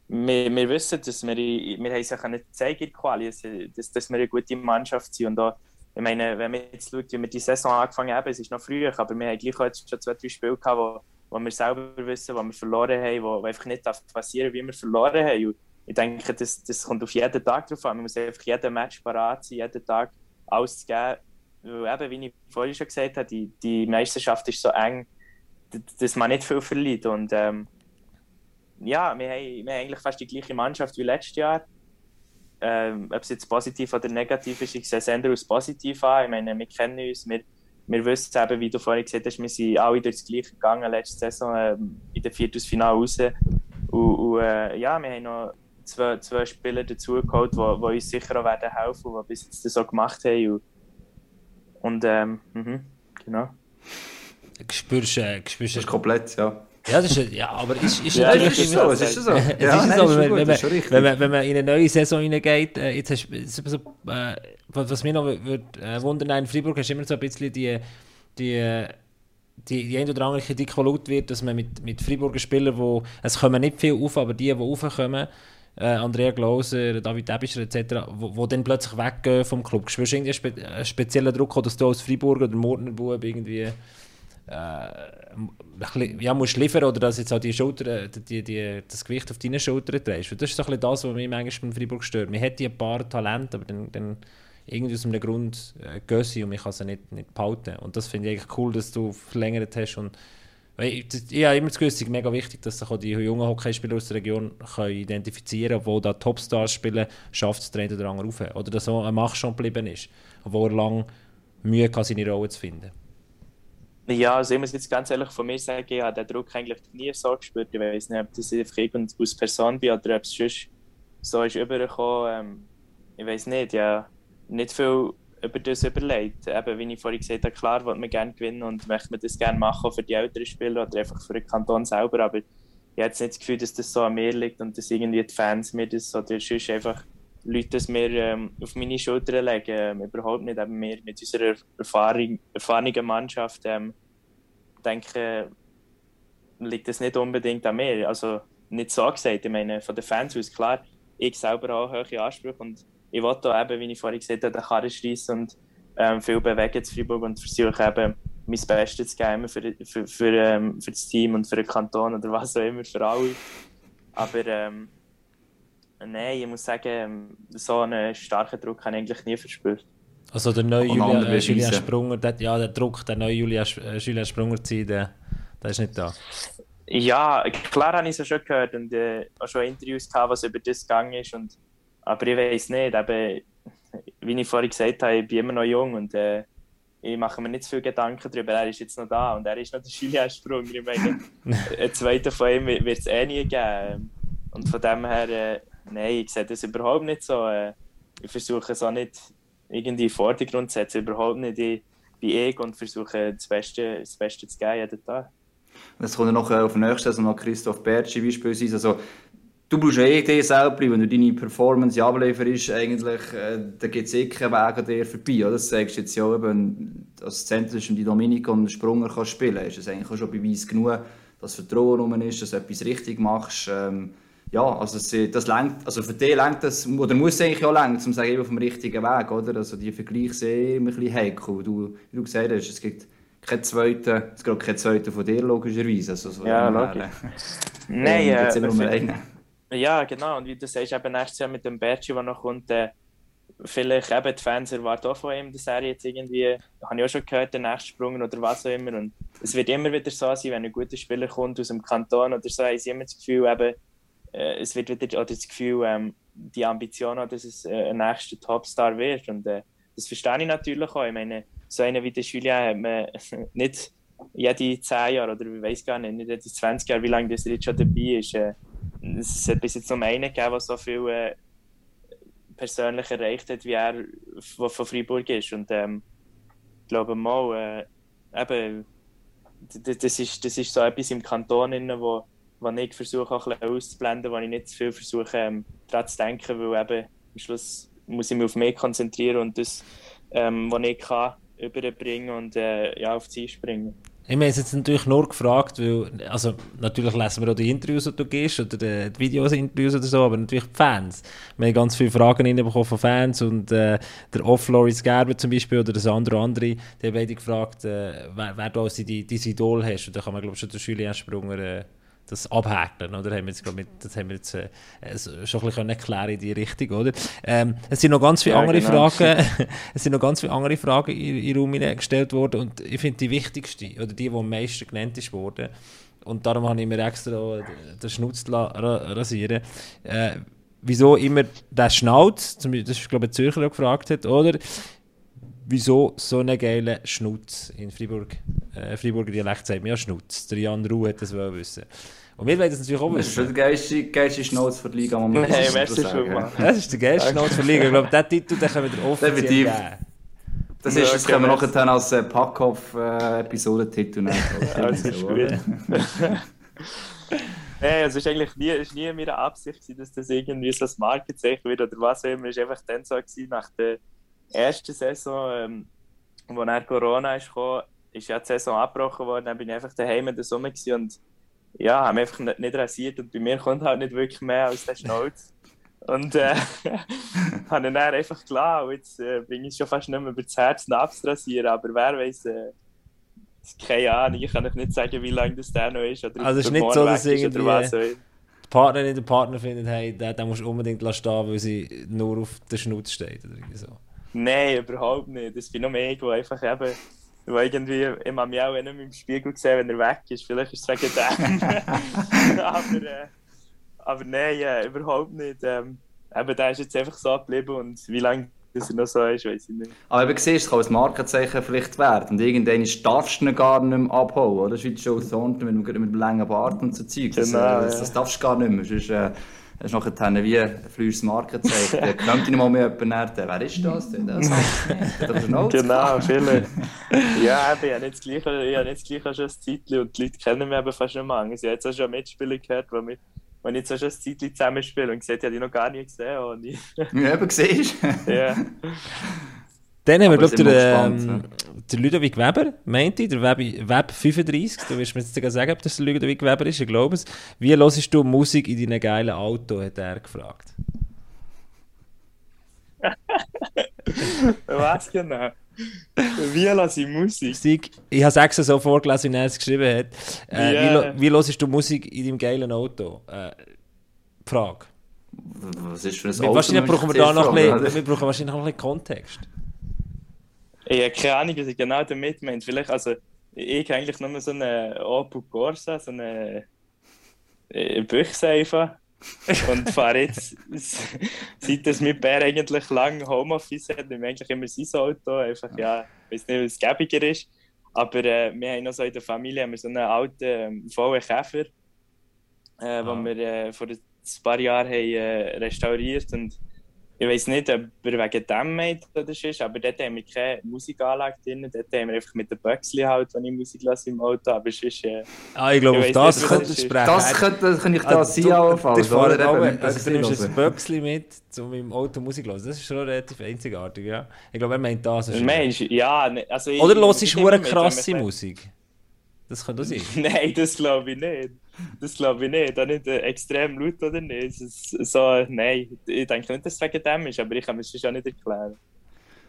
wir, wir wissen, dass wir, wir haben es ja nicht zeigen Quali, dass, dass wir eine gute Mannschaft sind und auch ich meine, wenn man jetzt schaut, wie wir die Saison angefangen haben, es ist noch früh, aber wir haben gleich jetzt schon zwei, drei Spiele gehabt, wo, wo wir selber wissen, wo wir verloren haben, wo, wo einfach nicht passieren wie wir verloren haben. Und ich denke, das, das kommt auf jeden Tag drauf an. Man muss einfach jeden Match parat sein, jeden Tag alles geben. Weil eben, wie ich vorhin schon gesagt habe, die, die Meisterschaft ist so eng, dass man nicht viel verliert. Und ähm, ja, wir haben, wir haben eigentlich fast die gleiche Mannschaft wie letztes Jahr ähm, ob es jetzt positiv oder negativ ist, ich sehe es eher als positiv an. Ich meine, wir kennen uns, wir, wir wissen eben, wie du vorhin gesagt hast, wir sind alle durchs Gleiche gegangen letzte Saison ähm, in der Viertelfinale raus. Und, und äh, ja, wir haben noch zwei, zwei Spieler dazugeholt, die, die uns sicher auch werden helfen, die bis jetzt das so gemacht haben. Und, und ähm, mh, genau. Spürst, äh, spürst, das ist komplett, ja. Ja, das ist, ja aber ist, ist ja, das ist so, es ist so. es ja, ist so, wenn, wenn, wenn, man, wenn man in eine neue Saison hineingeht, äh, jetzt hast so, äh, was mich noch würde äh, wundern, in Freiburg hast du immer so ein bisschen die, die, die, die ein oder andere Kritik, die laut wird, dass man mit, mit Freiburger Spielern, wo, es kommen nicht viel auf, aber die, die raufkommen, äh, Andrea Glauser, David Ebischer etc., wo, wo dann plötzlich weggehen vom Club. Spürst du irgendwie einen, spe einen speziellen Druck, dass du als Freiburger oder Mordnerbub irgendwie äh, ja, musst liefern oder dass jetzt auch die Schulter, die, die, das Gewicht auf deine Schultern trägst. Das ist so das, was mich manchmal beim Freiburg stört. Man hat ein paar Talente, aber dann, dann irgendwie aus einem Grund äh, gehen sie und man kann sie nicht, nicht behalten. Und das finde ich eigentlich cool, dass du verlängert hast. Und, ich, ich habe immer das Gefühl, es ist mega wichtig, dass sich auch die jungen Hockeyspieler aus der Region können identifizieren können, wo da Topstars spielen, schafft es der oder andere rauf. Oder dass so ein Mach schon geblieben ist, obwohl er lange Mühe hatte, seine Rolle zu finden. Ja, also ich muss jetzt ganz ehrlich von mir sagen, ich habe den Druck eigentlich nie so gespürt. Ich weiß nicht, ob das einfach irgend aus Person bin oder ob es sonst so ist übergekommen. Ähm, ich weiß nicht, ja, nicht viel über das überlegt. Eben, wie ich vorhin gesagt habe, klar wollte man gerne gewinnen und möchte man das gerne machen für die älteren Spieler oder einfach für den Kanton selber, aber ich habe jetzt nicht das Gefühl, dass das so an mir liegt und dass irgendwie die Fans mir das oder sonst einfach Leute das mir ähm, auf meine Schultern legen. Ähm, überhaupt nicht. Eben wir mit unserer Erfahrung, erfahrenen Mannschaft ähm, denke, liegt das nicht unbedingt an mir. Also nicht so gesagt. Ich meine, von den Fans aus klar, ich selber habe hohe Ansprüche und ich wollte da eben, wie ich vorhin gesagt habe, den Karren schreissen und ähm, viel bewegen zu Freiburg und versuche eben mein Bestes zu geben für, für, für, ähm, für das Team und für den Kanton oder was auch immer, für alle. Aber ähm, Nein, ich muss sagen, so einen starken Druck habe ich eigentlich nie verspürt. Also der neue Julian, äh, Julian Sprunger, der, ja, der Druck, der neue Julian, äh, Julian Sprunger zu sein, der, der ist nicht da. Ja, klar habe ich es schon gehört und äh, auch schon Interviews gehabt, was über das gegangen ist. Und, aber ich weiß nicht, eben, wie ich vorhin gesagt habe, ich bin immer noch jung und äh, ich mache mir nicht zu viel Gedanken darüber. Er ist jetzt noch da und er ist noch der Julian-Sprung. Ich meine, einen zweiten von ihm wird es eh nie geben. Und von dem her, äh, nein, ich sehe das überhaupt nicht so. Äh, ich versuche es auch nicht irgendwie in den Vordergrund zu setzen, überhaupt nicht. Ich bin ich und versuche das Beste, das Beste zu geben jeden Tag. Es kommt noch auf den nächsten Saison noch Christoph Bertschi beispielsweise. Also, du brauchst eh dich selber, wenn du deine Performance ablieferst, eigentlich, äh, da gibt es eh keinen Weg an dir vorbei. Oder? Das sagst du jetzt ja eben, als zentrisch die Dominik und Sprunger kannst spielen kannst. Ist das eigentlich auch schon Beweis genug, dass Vertrauen rum ist, dass du etwas richtig machst. Ähm, ja, also das, das lenkt, also für dich lenkt das, oder muss eigentlich auch lenken, um zu sagen, auf dem richtigen Weg, oder? Also die Vergleiche sind immer ein bisschen heikel. Du, wie du gesagt hast, es gibt keinen zweiten, es gibt keinen zweiten von dir, logischerweise. Also so ja, logisch. Nein, äh, immer nur einen. Ja, genau. Und wie du sagst, eben nächstes Jahr mit dem Berci, der noch kommt, äh, vielleicht eben die Fans erwarten auch von ihm, dass er jetzt irgendwie, habe ich auch schon gehört, den nächsten Sprung oder was auch immer. Und es wird immer wieder so sein, wenn ein guter Spieler kommt aus dem Kanton oder so, haben sie immer das Gefühl, eben, äh, es wird wieder das Gefühl, ähm, die Ambition, dass es äh, ein nächster Topstar wird. Und äh, das verstehe ich natürlich auch. Ich meine, so einen wie der Julien hat man nicht jede 10 Jahre oder ich weiß gar nicht, nicht jede 20 Jahre, wie lange das jetzt schon dabei ist. Äh, es hat bis jetzt nur einen gegeben, der so viel äh, persönlich erreicht hat, wie er von, von Freiburg ist. Und ähm, ich glaube mal, äh, eben, das ist, das ist so etwas im Kanton, wo, wo ich versuche auch ein bisschen auszublenden, wo ich nicht zu viel versuche ähm, daran zu denken, weil eben am Schluss muss ich mich auf mich konzentrieren und das, ähm, was ich kann, überbringen und äh, ja, auf Ziel springen. Ich habe jetzt natürlich nur gefragt, weil, also natürlich lesen wir auch die Interviews, die du gehst, oder die, die Videos, Interviews oder so, aber natürlich die Fans. Wir haben ganz viele Fragen reinbekommen von Fans und äh, der Off Loris Gerber zum Beispiel oder das andere andere, die haben beide gefragt, äh, wer, wer du als dein Idol hast. Und da kann man, glaube ich, schon der Julien Sprunger äh, das abhäkeln, oder? Haben wir jetzt, mit, das haben wir jetzt äh, schon ein bisschen erklären in die Richtung, oder? Ähm, es sind noch ganz viele ja, andere genau. Fragen, es sind noch ganz viele andere Fragen in, in Raum gestellt worden und ich finde die wichtigste, oder die, die am meisten genannt ist worden, und darum habe ich mir extra den Schnutz rasieren äh, wieso immer der Schnauz, das ist glaube ich Zürcher, gefragt hat, oder? Wieso so einen geilen Schnutz in Freiburg, äh, Freiburger Dialekt sagt man ja Schnutz. Der Jan Ruh hat das wohl wissen. Und wir wollen das natürlich auch wissen. Das ist der geilste, geilste Schnauze für die Liga, man muss Nein, weißt du schon mal. Das ist der geilste Schnauze für die Liga. Ich glaube, diesen Titel den können wir offiziell Definitiv. geben. Das, ist, das können wir nachher dann als äh, Packhoff-Episodentitel äh, nehmen. ja, das ist gut. Hey, es war eigentlich nie, ist nie meine Absicht, dass das irgendwie so ein Markenzeichen wird oder was auch immer. Es war einfach dann so, gewesen, nach der ersten Saison, ähm, wo nach Corona ist gekommen, ist ja die Saison abgebrochen worden, dann bin ich einfach daheim in der Sommer und ja, habe mich einfach nicht, nicht rasiert und bei mir kommt halt nicht wirklich mehr als der Schnauz. Und äh, habe dann einfach klar, jetzt äh, bin ich schon fast nicht mehr über das Herz abzurasieren, aber wer weiß, äh, keine Ahnung, ich kann euch nicht sagen, wie lange das der noch ist. Oder also es ist nicht so, dass irgendwie die Partnerin der Partner findet, hey, den, den musst du unbedingt stehen, weil sie nur auf den Schnutz steht oder so. Nein, überhaupt nicht. Das bin nur ich, der einfach eben, wo irgendwie, ich habe mich auch nicht mehr im Spiegel gesehen, wenn er weg ist. Vielleicht ist es wegen dem. aber, äh, aber nein, äh, überhaupt nicht. Ähm, eben, der ist jetzt einfach so geblieben und wie lange das er noch so ist, weiß ich nicht. Aber eben siehst, es kann ein Markenzeichen vielleicht werden. Und irgendwann darfst du ihn gar nicht mehr abholen, oder? Das ist wie Joe Thornton mit, mit, mit einem langen Bart und so Zeug. Das, genau, äh, das, ja. das darfst du gar nicht mehr. Sonst, äh, das ist nachher wie ein flüssiges Markenzeichen. Da könnte ich mal mit jemandem Wer ist das denn? Das genau, viele. ja, eben, ich habe nicht das Gleiche, ich habe nicht das Gleiche schon ein Zeitchen und die Leute kennen mich eben fast nicht mehr. Ich habe jetzt auch schon Mitspieler gehört, die mit wenn ich jetzt schon ein Zeitchen zusammenspiele und gesagt, ich habe die noch gar nie gesehen. Und ich... ja, eben, siehst Ja. Dann haben wir, glaube ich, den, der Ludovic Weber, meinte ich, der Web, Web 35. Du wirst mir jetzt sagen, ob das der Ludovic Weber ist, ich glaube es. Wie hörst du Musik in deinem geilen Auto, hat er gefragt. Was genau? Wie lasse ich Musik? Musik ich habe es extra so vorgelesen, wie er es geschrieben hat. Äh, yeah. Wie, wie hörst du Musik in deinem geilen Auto? Äh, Frage. Was ist für ein Auto? Wahrscheinlich brauchen wir da noch ein bisschen, wir brauchen wahrscheinlich noch ein bisschen Kontext. Ich habe keine Ahnung, was ich genau damit meine. Vielleicht, also, ich habe eigentlich nur so eine Opel Corsa, so eine äh, Büchse einfach. und fahre jetzt, seit das mit Bär eigentlich lang Homeoffice hat, nehme eigentlich immer sein Auto. Einfach, ja, ich weiß nicht, was gäbiger ist. Aber äh, wir haben noch so in der Familie haben wir so einen alten ähm, VW Käfer, äh, ah. wir äh, vor ein paar Jahren haben, äh, restauriert und ich weiß nicht, ob er wegen dem meint oder ist, aber dort haben wir keine Musikanlage drin. Dort haben wir einfach mit dem Böxli halt, wenn ich Musik lasse im Auto. Aber sonst, äh, ah, ich glaube, auf das nicht, könnte sprechen. Das könnte, kann ich da also, sein anfangen. Oder? Eben, also, du nimmst ein Böxli mit, um im Auto Musik zu hören. Das ist schon relativ einzigartig, ja. Ich glaube, er meint das. Mensch, ja. Ne, also oder hörst du krasse Musik? Das könnte sein. Nein, das glaube ich nicht. Das glaube ich nicht. Auch nicht äh, extrem laut oder nicht. So, nein, ich denke nicht, dass es wegen dem ist, aber ich kann mir das schon nicht erklären.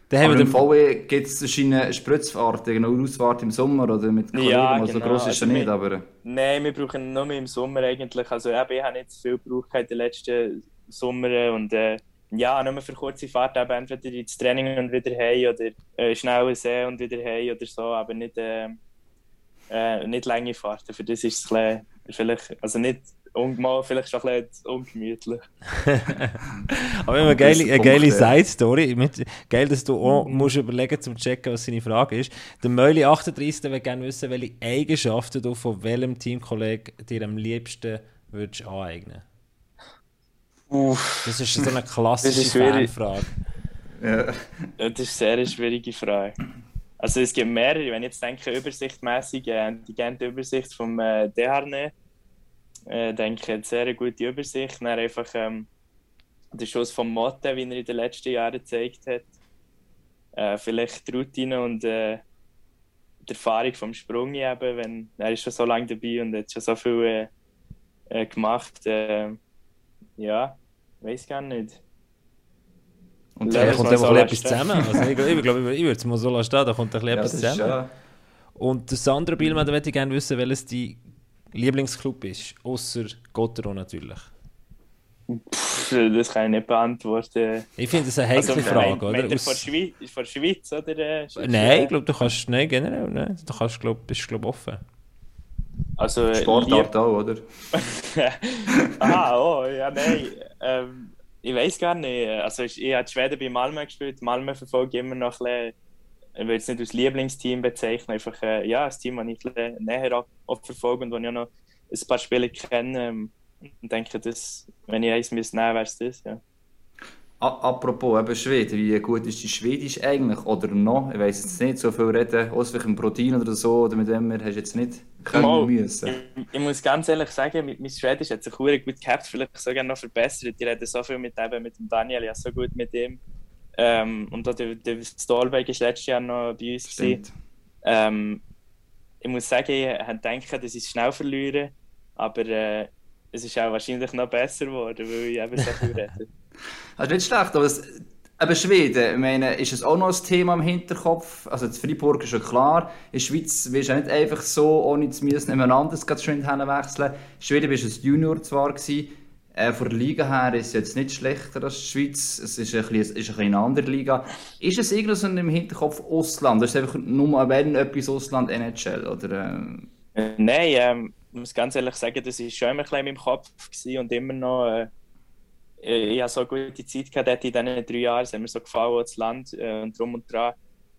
Dann haben aber im VW gibt es verschiedene Spritzfahrten, genau Ausfahrt im Sommer oder mit Kollegen, ja, genau. so groß ist also er nicht, aber... Nein, wir brauchen nur im Sommer eigentlich, also eben, ich habe nicht so viel gebraucht in den letzten Sommer und äh, ja, nur für kurze Fahrt eben entweder ins Training und wieder heim oder äh, schnell See und wieder heim oder so, aber nicht, äh, äh, nicht lange Fahrten, für das ist es ein vielleicht, also nicht mal vielleicht schon ein bisschen ungemütlich. Aber immer geile, eine geile Side-Story. Geil, dass du auch musst überlegen zum checken, was seine Frage ist. Der Möli 38 will gerne wissen, welche Eigenschaften du von welchem Teamkollegen dir am liebsten würdest aneignen Uff. Das ist so eine klassische Fanfrage. Ja. Das ist eine sehr schwierige Frage. Also es gibt mehrere, wenn ich jetzt denke, übersichtmäßig, äh, die die Übersicht vom äh, Deharne, äh, denke ich, sehr gute Übersicht. Dann einfach ähm, der Schuss vom Motte, wie er in den letzten Jahren gezeigt hat. Äh, vielleicht die Routine und äh, die Erfahrung vom Sprung eben, wenn er ist schon so lange dabei und hat schon so viel äh, äh gemacht. Äh, ja, weiß gar nicht. Und da kommt einfach so etwas zusammen. Also ich glaube, ich, glaub, ich würde es mal so lassen, da kommt ein ja, etwas zusammen. Ja. Und das andere Bild, da möchte ich gerne wissen, welches dein Lieblingsclub ist, außer Gottero natürlich. Pff, das kann ich nicht beantworten. Ich finde das eine heikle also, Frage, oder? Aus... Von, Schweiz, von Schweiz, oder? Äh, nein, ich glaube, du kannst, nein, generell, nein. Du kannst, glaub, bist, glaube offen. Also, Sportart auch, oder? ah, oh, ja, nein. Ähm, ich weiß gar nicht. Also ich, ich habe Schweden bei Malmö gespielt. Malmö verfolge ich immer noch ein bisschen, ich will es nicht als Lieblingsteam bezeichnen, einfach äh, ja, ein Team, das ich ein näher verfolge und wo ich auch noch ein paar Spieler kenne. Und denke, dass, wenn ich eins müsste nehmen, wäre es das. Ja. Apropos eben Schweden, wie gut ist die Schwedisch eigentlich oder noch? Ich weiß jetzt nicht, so viel reden, aus welchem Protein oder so, oder mit dem hast du jetzt nicht können Mal, müssen. Ich, ich, muss ganz ehrlich sagen, mit, mit Schwedisch hat sich gut gehabt, vielleicht sogar noch verbessert. Die reden so viel mit, eben, mit dem Daniel, ja so gut mit ihm. Ähm, und auch der, der Stolberg war letztes Jahr noch bei uns. Ähm, ich muss sagen, ich gedacht, dass ich es schnell verliere, aber äh, es ist auch wahrscheinlich noch besser geworden, weil ich eben so viel rede. Das ist nicht schlecht, aber es, eben Schweden, ich meine, ist es auch noch ein Thema im Hinterkopf? Also das Freiburg ist schon klar, in der Schweiz wirst du nicht einfach so, ohne zu müssen, jemand anderes geschwind wechseln. In Schweden bist du ein Junior zwar gewesen, äh, von der Liga her ist es jetzt nicht schlechter als die Schweiz, es ist ein bisschen, ist ein bisschen eine andere Liga. Ist es irgendwas im Hinterkopf Ausland? Ist es einfach nur, wenn etwas Ausland NHL? Oder, äh? Äh, Nein, ähm, ich muss ganz ehrlich sagen, das war schon immer ein bisschen in meinem Kopf und immer noch... Äh, ich habe so eine gute Zeit gehabt in diesen drei Jahren. Es hat mir so gefallen, das Land äh, und drum und dran.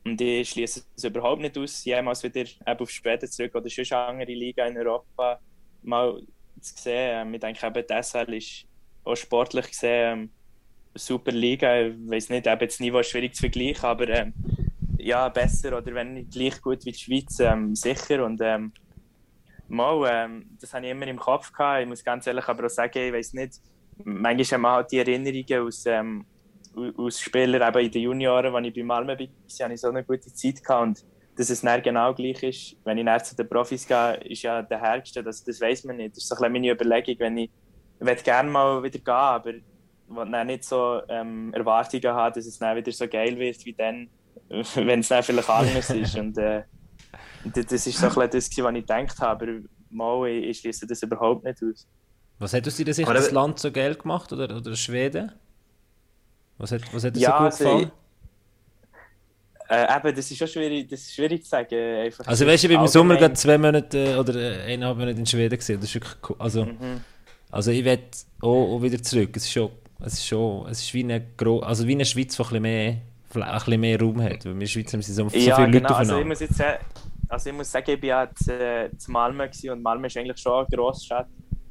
Und ich schließe es überhaupt nicht aus, jemals wieder eben auf später zurück oder schon eine andere Liga in Europa mal zu sehen. Ähm, ich denke eben, die ist auch sportlich gesehen ähm, eine super Liga. Ich weiß nicht, ob das Niveau ist schwierig zu vergleichen, aber ähm, ja, besser oder wenn nicht gleich gut wie die Schweiz, ähm, sicher. Und ähm, mal, ähm, das habe ich immer im Kopf gehabt. Ich muss ganz ehrlich aber auch sagen, ich weiß nicht, manchmal haben wir halt die Erinnerungen aus, ähm, aus Spielern eben in den Junioren, als ich bei Malmö war, hatte ich so eine gute Zeit gehabt und dass es dann genau gleich ist, wenn ich dann zu den Profis gehe, ist ja der Herrste, das, das weiß man nicht. Das ist so ein meine Überlegung, wenn ich, ich will gerne mal wieder gehen, aber dann nicht so ähm, Erwartungen habe, dass es dann wieder so geil wird wie dann, wenn es dann vielleicht anders ist. Und äh, das ist so ein das, was ich gedacht habe, aber mal, ich schließe das überhaupt nicht aus. Was hat aus deiner Sicht das Land so geil gemacht oder, oder Schweden? Was hat, was hat dir ja, so gut also gefallen? Äh, eben, das ist schon schwierig, das ist schwierig zu sagen. Einfach also weißt du, ich war im Sommer gerade zwei Monate oder eineinhalb Monate in Schweden gesehen. Das ist wirklich cool. Also, mhm. also ich werde auch, auch, wieder zurück. Es ist schon, es ist schon, es ist wie eine, Gro also wie eine Schweiz, die ein bisschen mehr, ein bisschen mehr Raum hat. Weil wir in der Schweiz haben so, so ja, viele genau. Leute also ich muss jetzt also ich muss sagen, ich war ja zu, äh, zu Malmö und Malmö ist eigentlich schon eine grosse Stadt.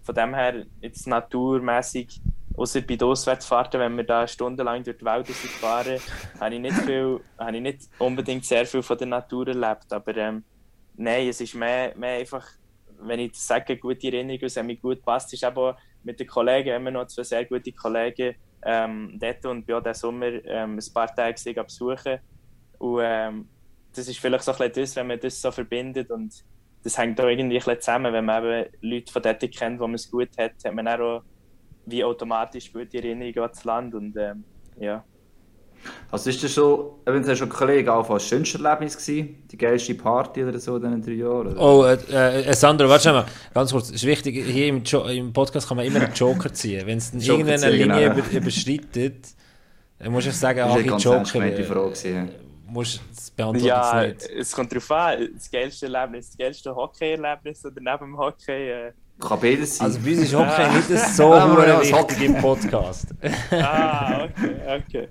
Von dem her, jetzt naturmäßig Außer bei den Auswärtsfahrten, wenn wir da stundenlang durch die Wälder fahren, habe ich, nicht viel, habe ich nicht unbedingt sehr viel von der Natur erlebt. Aber ähm, nein, es ist mehr, mehr einfach, wenn ich sage, gute Erinnerung, es hat mir gut passt, ist eben mit den Kollegen immer noch zwei sehr gute Kollegen ähm, dort und bin auch diesen Sommer ähm, ein paar Tage besuchen. Und ähm, das ist vielleicht so ein bisschen das, wenn man das so verbindet und das hängt auch irgendwie ein bisschen zusammen, wenn man eben Leute von dort kennt, wo man es gut hat, hat man auch wie automatisch gute Erinnerungen an das Land und ähm, ja. Also ist das schon, wenn du schon Kollegen auch das schönste Erlebnis gewesen? Die geilste Party oder so in diesen drei Jahren? Oder? Oh, äh, äh, Sandro, warte mal, ganz kurz, ist wichtig, hier im, jo im Podcast kann man immer einen Joker ziehen. Wenn es irgendeine Linie genau. über, überschreitet, dann musst du sagen, ach, ich Joker. Äh, Frage, musst es beantworten ja, nicht. es kommt darauf an, das geilste Erlebnis, das geilste Hockey-Erlebnis oder neben dem Hockey... Äh, kann beides sein. Also bei uns ist Hockey nicht so ah, wichtig im Podcast. ah, okay, okay.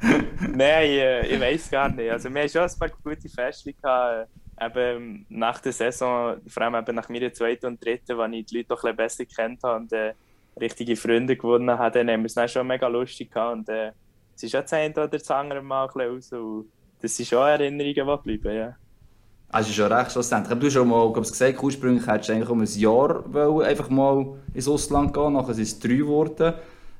Nein, ich, ich weiß gar nicht. Also wir haben schon ein paar gute Feste gehabt, eben nach der Saison, vor allem eben nach meiner zweiten und dritten, wo ich die Leute doch ein bisschen besser kennt habe und äh, richtige Freunde gewonnen habe, dann haben wir es dann schon mega lustig gehabt und äh, es ist schon das eine oder das andere Mal ein bisschen raus und das sind schon Erinnerungen, die bleiben, ja. Also schon recht schlussendlich. Aber du hast schon mal glaub, gesagt, ursprünglich hättest du eigentlich um ein Jahr wollen, einfach mal ins Ausland gehen, nachher sind es drei geworden.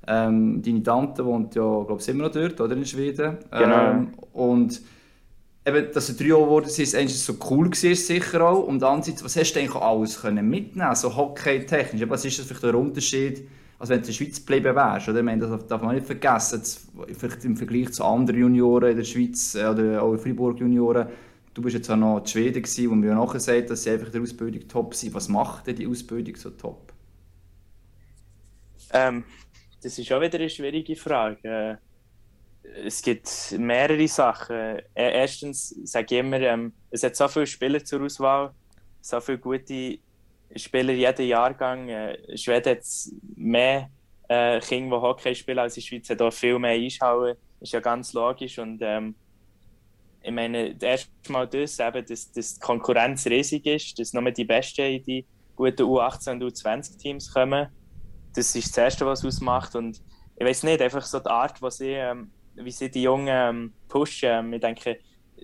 Ähm, deine Tante wohnt ja, glaube ich, immer noch dort, oder, in Schweden. Genau. Ähm, und eben, dass du drei Jahre geworden ist, eigentlich so cool war, sicher auch. Und andererseits, was hast du eigentlich alles können mitnehmen so hockey-technisch? Was ist das vielleicht der Unterschied, als wenn du in der Schweiz geblieben wärst? Oder? Meine, das darf man nicht vergessen, vielleicht im Vergleich zu anderen Junioren in der Schweiz äh, oder auch in Freiburg Junioren, Du bist jetzt auch noch in Schweden gewesen, wo mir nachher sagt, dass sie einfach der Ausbildung top sind. Was macht denn die Ausbildung so top? Ähm, das ist auch wieder eine schwierige Frage. Äh, es gibt mehrere Sachen. Äh, erstens sage ich immer, ähm, es hat so viele Spieler zur Auswahl, so viele gute Spieler jeden Jahrgang. Äh, Schweden hat mehr äh, Kinder, die Hockey spielen als der Schweiz, hat auch viel mehr Einschauer. Ist ja ganz logisch. Und ähm, ich meine, das erste Mal das, eben, dass, dass die Konkurrenz riesig ist, dass nur die Besten in die guten U18 und U20-Teams kommen. Das ist das Erste, was ausmacht. Und ich weiß nicht, einfach so die Art, wie sie, ähm, wie sie die Jungen ähm, pushen. Ähm, ich denke,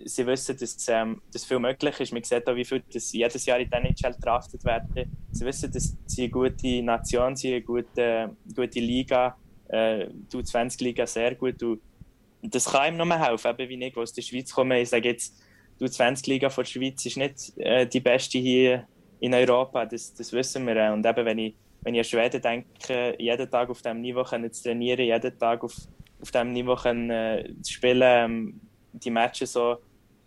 sie wissen, dass ähm, das viel möglich ist. Man sieht auch, wie viel das jedes Jahr in der NHL draftet werden. Sie wissen, dass sie eine gute Nation sind, eine gute, gute Liga, äh, die U20-Liga sehr gut. Und das kann ihm mehr helfen, eben wie ich aus der Schweiz komme. Ich sage jetzt, die 20-Liga von der Schweiz ist nicht äh, die beste hier in Europa, das, das wissen wir. Und eben, wenn ich, wenn ich an Schweden denke, jeden Tag auf diesem Niveau können zu trainieren, jeden Tag auf, auf diesem Niveau können, äh, zu spielen, ähm, die Matches so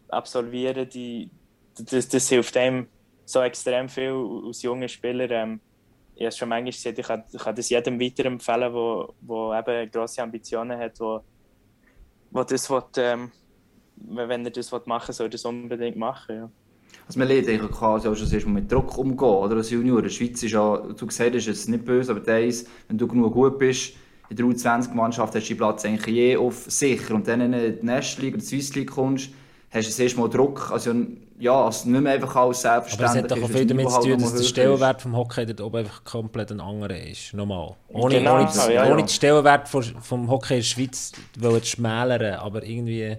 absolvieren, die, das, das hilft einem so extrem viel als junger Spieler. Ähm, ich habe schon manchmal gesagt, ich kann, ich kann das jedem weiterempfehlen, der wo, wo eben grosse Ambitionen hat, wo, wo das will, ähm, wenn er das machen will, soll er das unbedingt machen. Ja. Also man lernt eigentlich quasi auch schon mit Druck umgehen, oder? Als Junior. In der Schweiz ist ja, du gesagt hast, es nicht böse, aber der ist, wenn du genug gut bist, in der U20-Mannschaft hast du den Platz eigentlich je auf sicher. Und dann in die National League oder die Swiss League kommst, hast du das erste Mal Druck. Also, ja, also nicht mehr einfach alles selbstverständlich. Aber es hat doch auch viel damit zu tun, dass der Stellenwert vom Hockey dort oben einfach komplett ein anderer ist. Normal. Ohne, genau, ohne, das, ja, ja. ohne den Stellenwert vom Hockey in der Schweiz zu schmälern, aber irgendwie...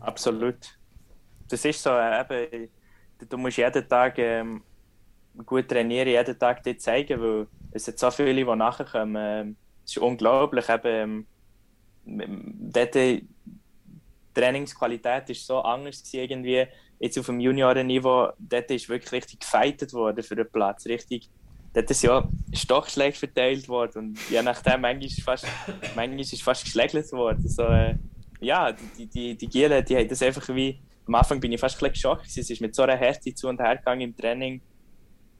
Absolut. Das ist so, äh, eben, du musst jeden Tag ähm, gut trainieren, jeden Tag dir zeigen, weil es sind so viele, die nachher kommen. Ähm, es ist unglaublich. Eben, ähm, dort Trainingsqualität ist so anders irgendwie. Jetzt auf dem Juniorenniveau, dort ist wirklich richtig gefeitet worden für den Platz. Richtig, dort ist ja Stockschläge verteilt worden und je nachdem, manchmal ist fast, fast geschlägelt worden. So, äh, ja, die, die, die Gielen, die haben das einfach wie, am Anfang bin ich fast ein bisschen geschockt. Es ist mit so einer Härte zu und her gegangen im Training.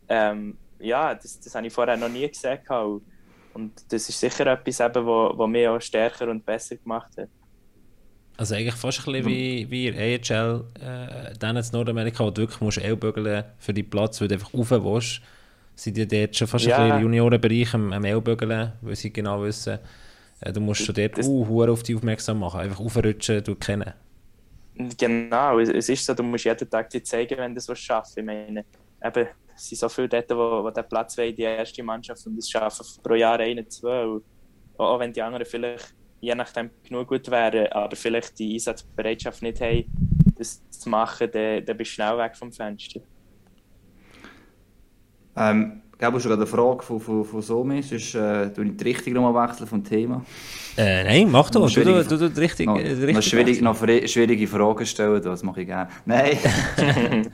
Ähm, ja, das, das habe ich vorher noch nie gesehen. Und das ist sicher etwas, eben, wo, wo mich auch stärker und besser gemacht hat. Also eigentlich fast ein bisschen wie, wie in AHL, äh, dann in Nordamerika, wo du wirklich musst Ellbögeln für die Platz, weil du einfach rauf willst, sind die dort schon fast Ja. ein bisschen im Juniorenbereich am, am Ellbögeln, weil sie genau wissen, äh, du musst schon dort Das- uh, auf die aufmerksam machen, einfach aufrutschen, du kennen. Genau, es, es ist so, du musst jeden Tag dir zeigen, wenn du es schaffst. Ich meine, eben, es sind so viele dort, die, die den Platz wollen, die erste Mannschaft, und das schaffen pro Jahr ein, zwei. Und auch wenn die anderen vielleicht je nachdem genug gut wären, aber vielleicht die Einsatzbereitschaft nicht haben, das zu machen, dann, dann bist du schnell weg vom Fenster. Ähm, Gäbe schon gerade eine Frage von, von, von Somi, sonst äh, ich die Richtung nochmal wechseln vom Thema. Äh, nein, mach doch, du, du, du, du richtig, Noch, äh, noch, richtig schwierig, noch schwierige Fragen stellen, das mache ich gerne. Nein.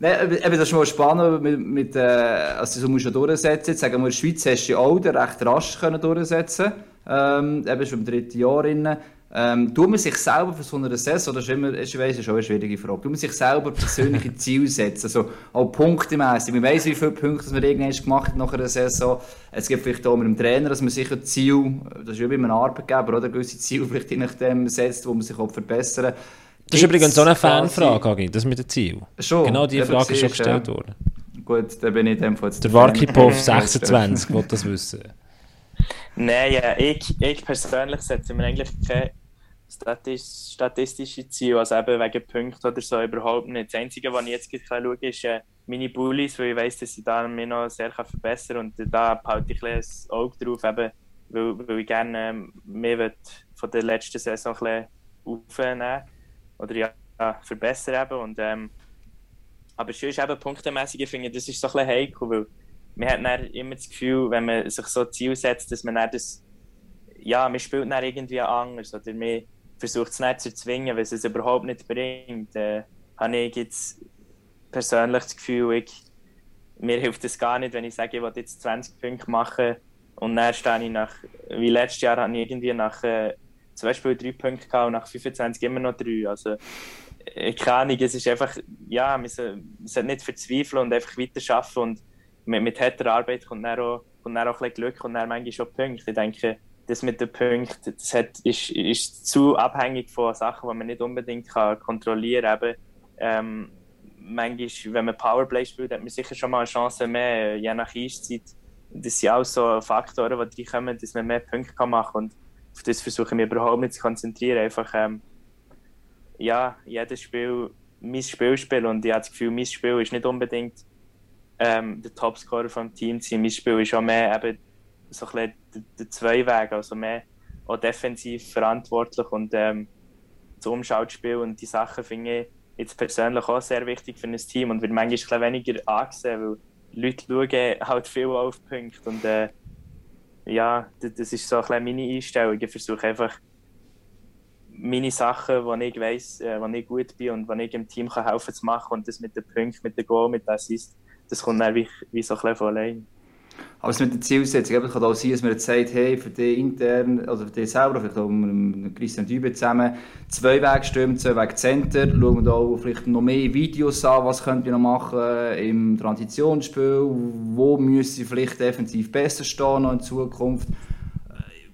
Nein, eben, das ist mal spannend, mit, mit, äh, also so musst du ja durchsetzen. Jetzt sagen wir, in der Schweiz hast du auch recht rasch können durchsetzen ähm, eben schon im dritten Jahr. Drin. Ähm, tut man sich selber für so eine Saison, das ist immer, ich weiss, ist auch eine schwierige Frage, tut man sich selber persönliche Ziele setzen, also auch punktemässig. Man weiss, wie viele Punkte man irgendwann gemacht hat nach einer Saison. Es gibt vielleicht auch mit dem Trainer, dass man sich ein Ziel, das ist wie bei einem Arbeitgeber, oder, gewisse Ziele vielleicht je nachdem setzt, wo man sich auch verbessern will. Das ist übrigens so eine Fanfrage, Agi, das mit dem Ziel. Schon, Genau die eben Frage ist schon gestellt ja. worden. Gut, dann bin ich in dem Fall jetzt Der. Warkipov 26 will das wissen. Nein, ja, ich, ich persönlich setze mir eigentlich keine statistisch, statistische Ziele, also eben wegen Punkten oder so überhaupt nicht. Das Einzige, was ich jetzt gerade schaue, ist äh, meine Bullies, weil ich weiss, dass ich da mich noch sehr kann verbessern kann und da behalte ich ein bisschen ein Auge drauf, eben, weil, weil ich gerne ähm, mehr von der letzten Saison ein bisschen aufnehmen oder ja, verbessern eben. und ähm, aber schön ist eben punktemäßig, ich finde, das ist so ein bisschen heikel, weil man hat dann immer das Gefühl, wenn man sich so Ziel setzt, dass man dann das, ja, man spielt dann irgendwie anders oder man versucht es nicht zu erzwingen, weil es es überhaupt nicht bringt. Äh, habe ich jetzt persönlich das Gefühl, ich, mir hilft es gar nicht, wenn ich sage, ich will jetzt 20 Punkte machen und dann stehe ich nach, wie letztes Jahr, habe ich irgendwie nach äh, zum Beispiel drei Punkte gehabt und nach 25 immer noch drei. Also, äh, keine Ahnung, es ist einfach, ja, man soll, man soll nicht verzweifeln und einfach weiter arbeiten und mit, mit harter Arbeit kommt dann auch, kommt dann auch ein bisschen Glück und dann manchmal schon Punkte. Ich denke, das mit den Punkten, das hat, ist, ist zu abhängig von Sachen, die man nicht unbedingt kann kontrollieren kann. Ähm, manchmal, wenn man Powerplay spielt, hat man sicher schon mal eine Chance mehr, je nach Eiszeit. Das sind auch so Faktoren, die reinkommen, dass man mehr Punkte machen kann. Und auf das versuche ich mich überhaupt nicht zu konzentrieren. Einfach, ähm, ja, jedes Spiel mein Spiel spielen. Und ich habe das Gefühl, mein Spiel ist nicht unbedingt ähm, der Topscorer vom Team zu sein. Mein Spiel ist auch mehr eben so ein bisschen der, Zweiweg, also mehr auch defensiv verantwortlich und ähm, das Umschaltspiel und die Sachen finde ich jetzt persönlich auch sehr wichtig für ein Team und wird manchmal ein weniger angesehen, weil Leute schauen halt viel auf Punkte und äh, ja, das, ist so ein meine Einstellung. Ich versuche einfach meine Sachen, wo ich weiss, äh, wo ich gut bin und wo ich im Team kann helfen zu machen und das mit den Punkten, mit den Goal, mit den Assist, das kommt dann wie, wie so ein bisschen von allein. Aber es mit der Zielsetzung, eben, es kann auch sein, dass man jetzt sagt, hey, für dich intern, oder für dich selber, vielleicht auch mit Christian Dübe zusammen, zwei Wege Stürmer, zwei Wege Center, schauen wir da auch vielleicht noch mehr Videos an, was könnt ihr noch machen im Transitionsspiel, wo müssen sie vielleicht defensiv besser stehen noch in Zukunft.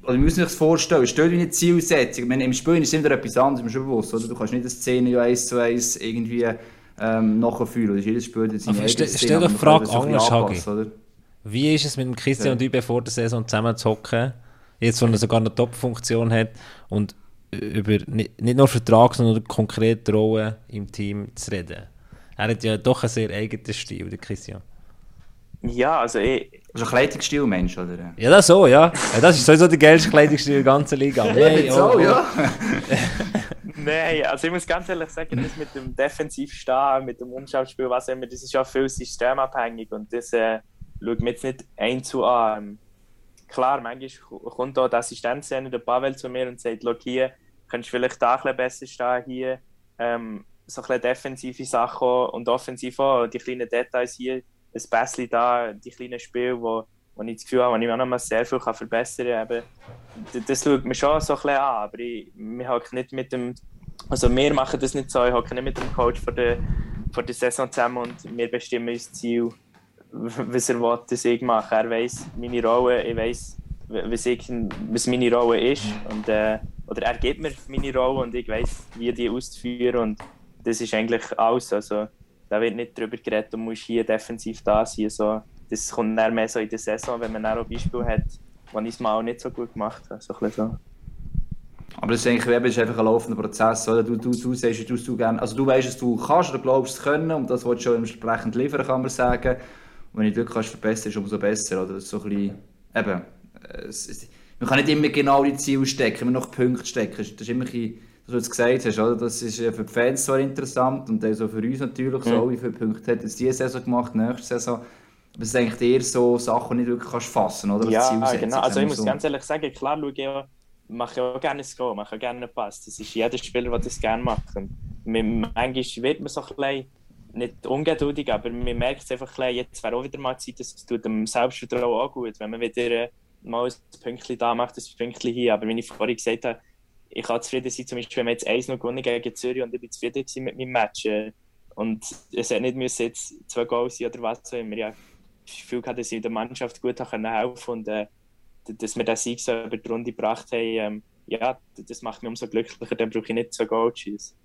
Oder wir müssen sich das vorstellen, stell dir eine Zielsetzung, meine, im Spiel ist es immer etwas anderes, ist schon bewusst, oder? du kannst nicht eine Szene ja eins zu eins irgendwie ähm, nachfühlen, oder jedes Spiel hat seine Aber eigene stell- doch man die Frage das anders, Hagi. Wie ist es mit dem Christian Ja. Dübe vor der Saison zusammen zu hocken? Jetzt, wo er sogar eine Top-Funktion hat und über nicht, nicht nur Vertrag, sondern konkret Rollen im Team zu reden. Er hat ja doch einen sehr eigenen Stil, der Christian. Ja, also ich, Also ein Kleidungsstil, Mensch, oder? Ja, das so, ja. ja das ist sowieso der geilste Kleidungsstil der ganzen Liga. Nein, Jetzt auch, oh, oh. ja. Nein, also ich muss ganz ehrlich sagen, das mit dem Defensivstehen, mit dem Umschaltspiel, was immer, das ist ja viel systemabhängig und das äh, schaut mir jetzt nicht einzu an. Klar, manchmal kommt auch der Assistenztrainer, der Pavel, zu mir und sagt, hier, könntest du vielleicht da ein bisschen besser stehen, hier, ähm, so ein bisschen defensive Sachen und offensiv auch, die kleinen Details hier, ein Pässchen da, die kleinen Spiele, wo, wo ich das Gefühl habe, wo ich auch noch mal sehr viel kann verbessern kann. Das, das schaut mir schon so ein bisschen an, aber ich, wir nicht mit dem, also wir machen das nicht so, ich hocke nicht mit dem Coach vor der, vor der Saison zusammen und wir bestimmen unser Ziel, was er will, dass ich mache. Er weiß meine Rolle, ich weiß, was, was meine Rolle ist und, äh, oder er gibt mir meine Rolle und ich weiß, wie die auszuführen und das ist eigentlich alles. Also, da wird nicht darüber geredet, du musst hier defensiv da sein. So, das kommt dann mehr so in der Saison, wenn man auch Beispiel hat, wo ich es mal auch nicht so gut gemacht habe. So ein. Aber das ist eigentlich ist einfach ein laufender Prozess. Oder? Du, du, du sagst, du, du, gerne, also du weißt, dass du kannst oder glaubst es können und das willst du schon entsprechend liefern, kann man sagen. Wenn du Glück kannst verbessern, ist umso besser. Oder? So ein bisschen, eben, es, man kann nicht immer genau die Ziele stecken, immer noch Punkte stecken. Das ist immer ein was du jetzt gesagt hast, oder? das ist für die Fans zwar interessant und auch für uns natürlich, so, mhm. wie viele Punkte hat es diese Saison gemacht, nächste Saison. Aber es sind eigentlich eher so Sachen, die du nicht wirklich kannst fassen oder? Ja, genau. Also ich muss so. ganz ehrlich sagen, klar schaue ich auch, mache auch gerne ein Goal, mache auch gerne einen Pass. Das ist jeder Spieler, der das gerne macht. Und manchmal wird man so ein bisschen nicht ungeduldig, aber man merkt es einfach, jetzt wäre auch wieder mal Zeit, das tut dem Selbstvertrauen auch gut, wenn man wieder äh, mal ein Pünktchen da macht, ein Pünktchen hier. Aber wie ich vorhin gesagt habe, ich kann zufrieden sein, zum Beispiel, wenn wir jetzt 1 noch gewonnen gegen Zürich und ich bin zufrieden mit meinem Match. Äh, und es hätte nicht müssen jetzt zwei Goals sein oder was auch immer. Ja, das Gefühl gehabt, dass ich der Mannschaft gut helfen konnte und äh, dass wir den Sieg so über die Runde gebracht haben. Ähm, ja, das macht mich umso glücklicher, dann brauche ich nicht zwei Goals schießen.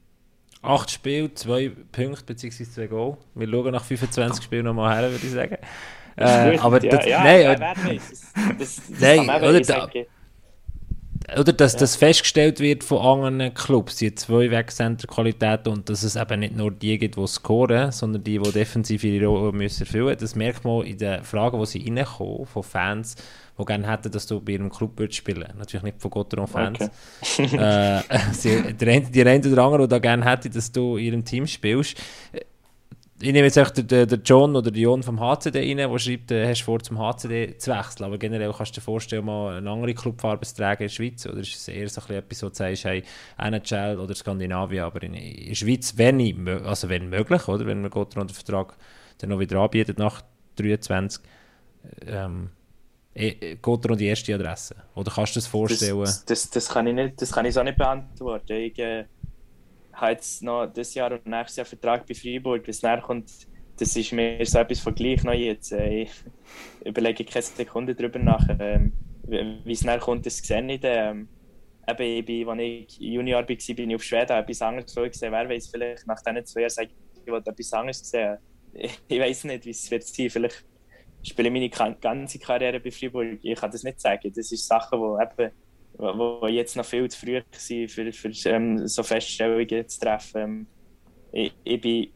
Acht Spiele, zwei Punkte bzw. zwei Goal. Wir schauen nach 25 Spielen nochmal her, würde ich sagen. Äh, aber ja, das, ja, nein, wer weiß. Das, das nein, oder, da, oder dass ja. das festgestellt wird von anderen Clubs, die zwei Wegcenter-Qualitäten und dass es eben nicht nur die gibt, die scoren, sondern die, die defensiv ihre Rolle müssen erfüllen. Das merkt man in den Fragen, die sie reinkommen von Fans, die gerne hätten, dass du bei ihrem Club würdest spielen Natürlich nicht von Gotteron-Fans. Okay. äh, die, einen oder anderen, die da gerne hätten, dass du in ihrem Team spielst ich nehme jetzt echt den, den John oder den John vom HCD rein, der schreibt, äh, hast vor, zum HCD zu wechseln. Aber generell kannst du dir vorstellen, mal eine andere Clubfarbe zu tragen in der Schweiz. Oder ist es eher so etwas, wo du sagst, hey, NHL oder Skandinavien, aber in, der Schweiz, wenn, ich, also wenn möglich, oder? Wenn man Gott den Vertrag dann noch wieder anbietet nach 23, ähm, geht er um die erste Adresse? Oder kannst du das vorstellen? Das, das, das, kann, ich nicht, das kann ich so nicht beantworten. Ich, äh, habe jetzt noch dieses Jahr und nächstes Jahr Vertrag bei Freiburg. Was näher kommt, das ist mir so etwas von gleich noch jetzt. Äh, ich überlege keine Sekunde darüber nach. Ähm, wie es näher kommt, das sehe ich dann. Ähm, eben, als ich Junior war, bin ich auf Schweden, etwas anderes gesehen. Wer weiß, vielleicht nach diesen zwei Jahren sage ich, ich wollte etwas anderes sehen. Ich weiß nicht, wie es wird sein. Vielleicht spiele ich meine ganze Karriere bei Freiburg. Ich kann das nicht sagen. Das sind Sachen, die eben wo jetzt noch viel zu früh sind, für, für ähm, so Feststellungen zu treffen. Ähm, ich, ich, bin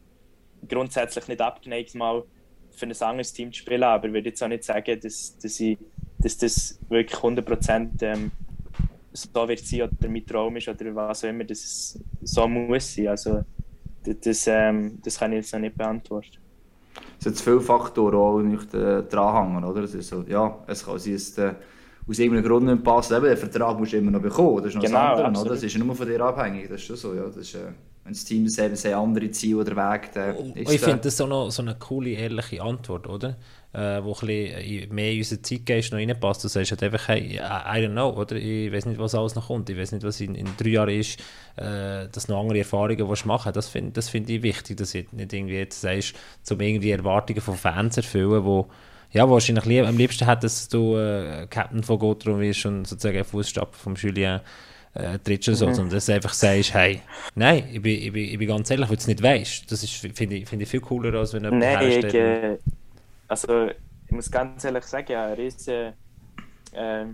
grundsätzlich nicht abgeneigt, mal für ein anderes Team zu spielen, aber ich würde jetzt auch nicht sagen, dass, dass, ich, dass das wirklich 100% ähm, so wird sein oder mein Traum ist oder was auch immer, dass es so muss sein. Also, das, ähm, das kann ich jetzt noch nicht beantworten. Es sind viele Faktoren, die nicht äh, dranhängen, oder? Es ist so, ja, es kann sein, dass äh, aus irgendeinem Grund nicht passt. Eben, den Vertrag musst du immer noch bekommen. Das ist noch genau, das andere, oder? Das ist nur von dir abhängig. Das ist schon so, ja. Das ist, äh, wenn das Team selbst andere Ziele oder Weg dann oh, ist Ich finde das so, noch, so eine coole, ehrliche Antwort, oder? Äh, wo ein bisschen mehr in unsere Zeitgeist noch reinpasst. Du sagst halt einfach, hey, I don't know, oder? Ich weiß nicht, was alles noch kommt. Ich weiß nicht, was in, in drei Jahren ist, äh, dass noch andere Erfahrungen willst machen Das finde das find ich wichtig, dass du nicht irgendwie jetzt sagst, um irgendwie Erwartungen von Fans zu erfüllen, die ja, wahrscheinlich lieb, am liebsten hättest du äh, Captain von Gotron wirst und sozusagen Fußstapfen vom Julien äh, trittst oder so, mhm. sondern dass du einfach sagst, hey, nein, ich bin, ich bin, ich bin ganz ehrlich, weil du es nicht weißt. Das finde ich, find ich viel cooler, als wenn jemand Nein, ich, äh, also ich muss ganz ehrlich sagen, ja, Riese, äh,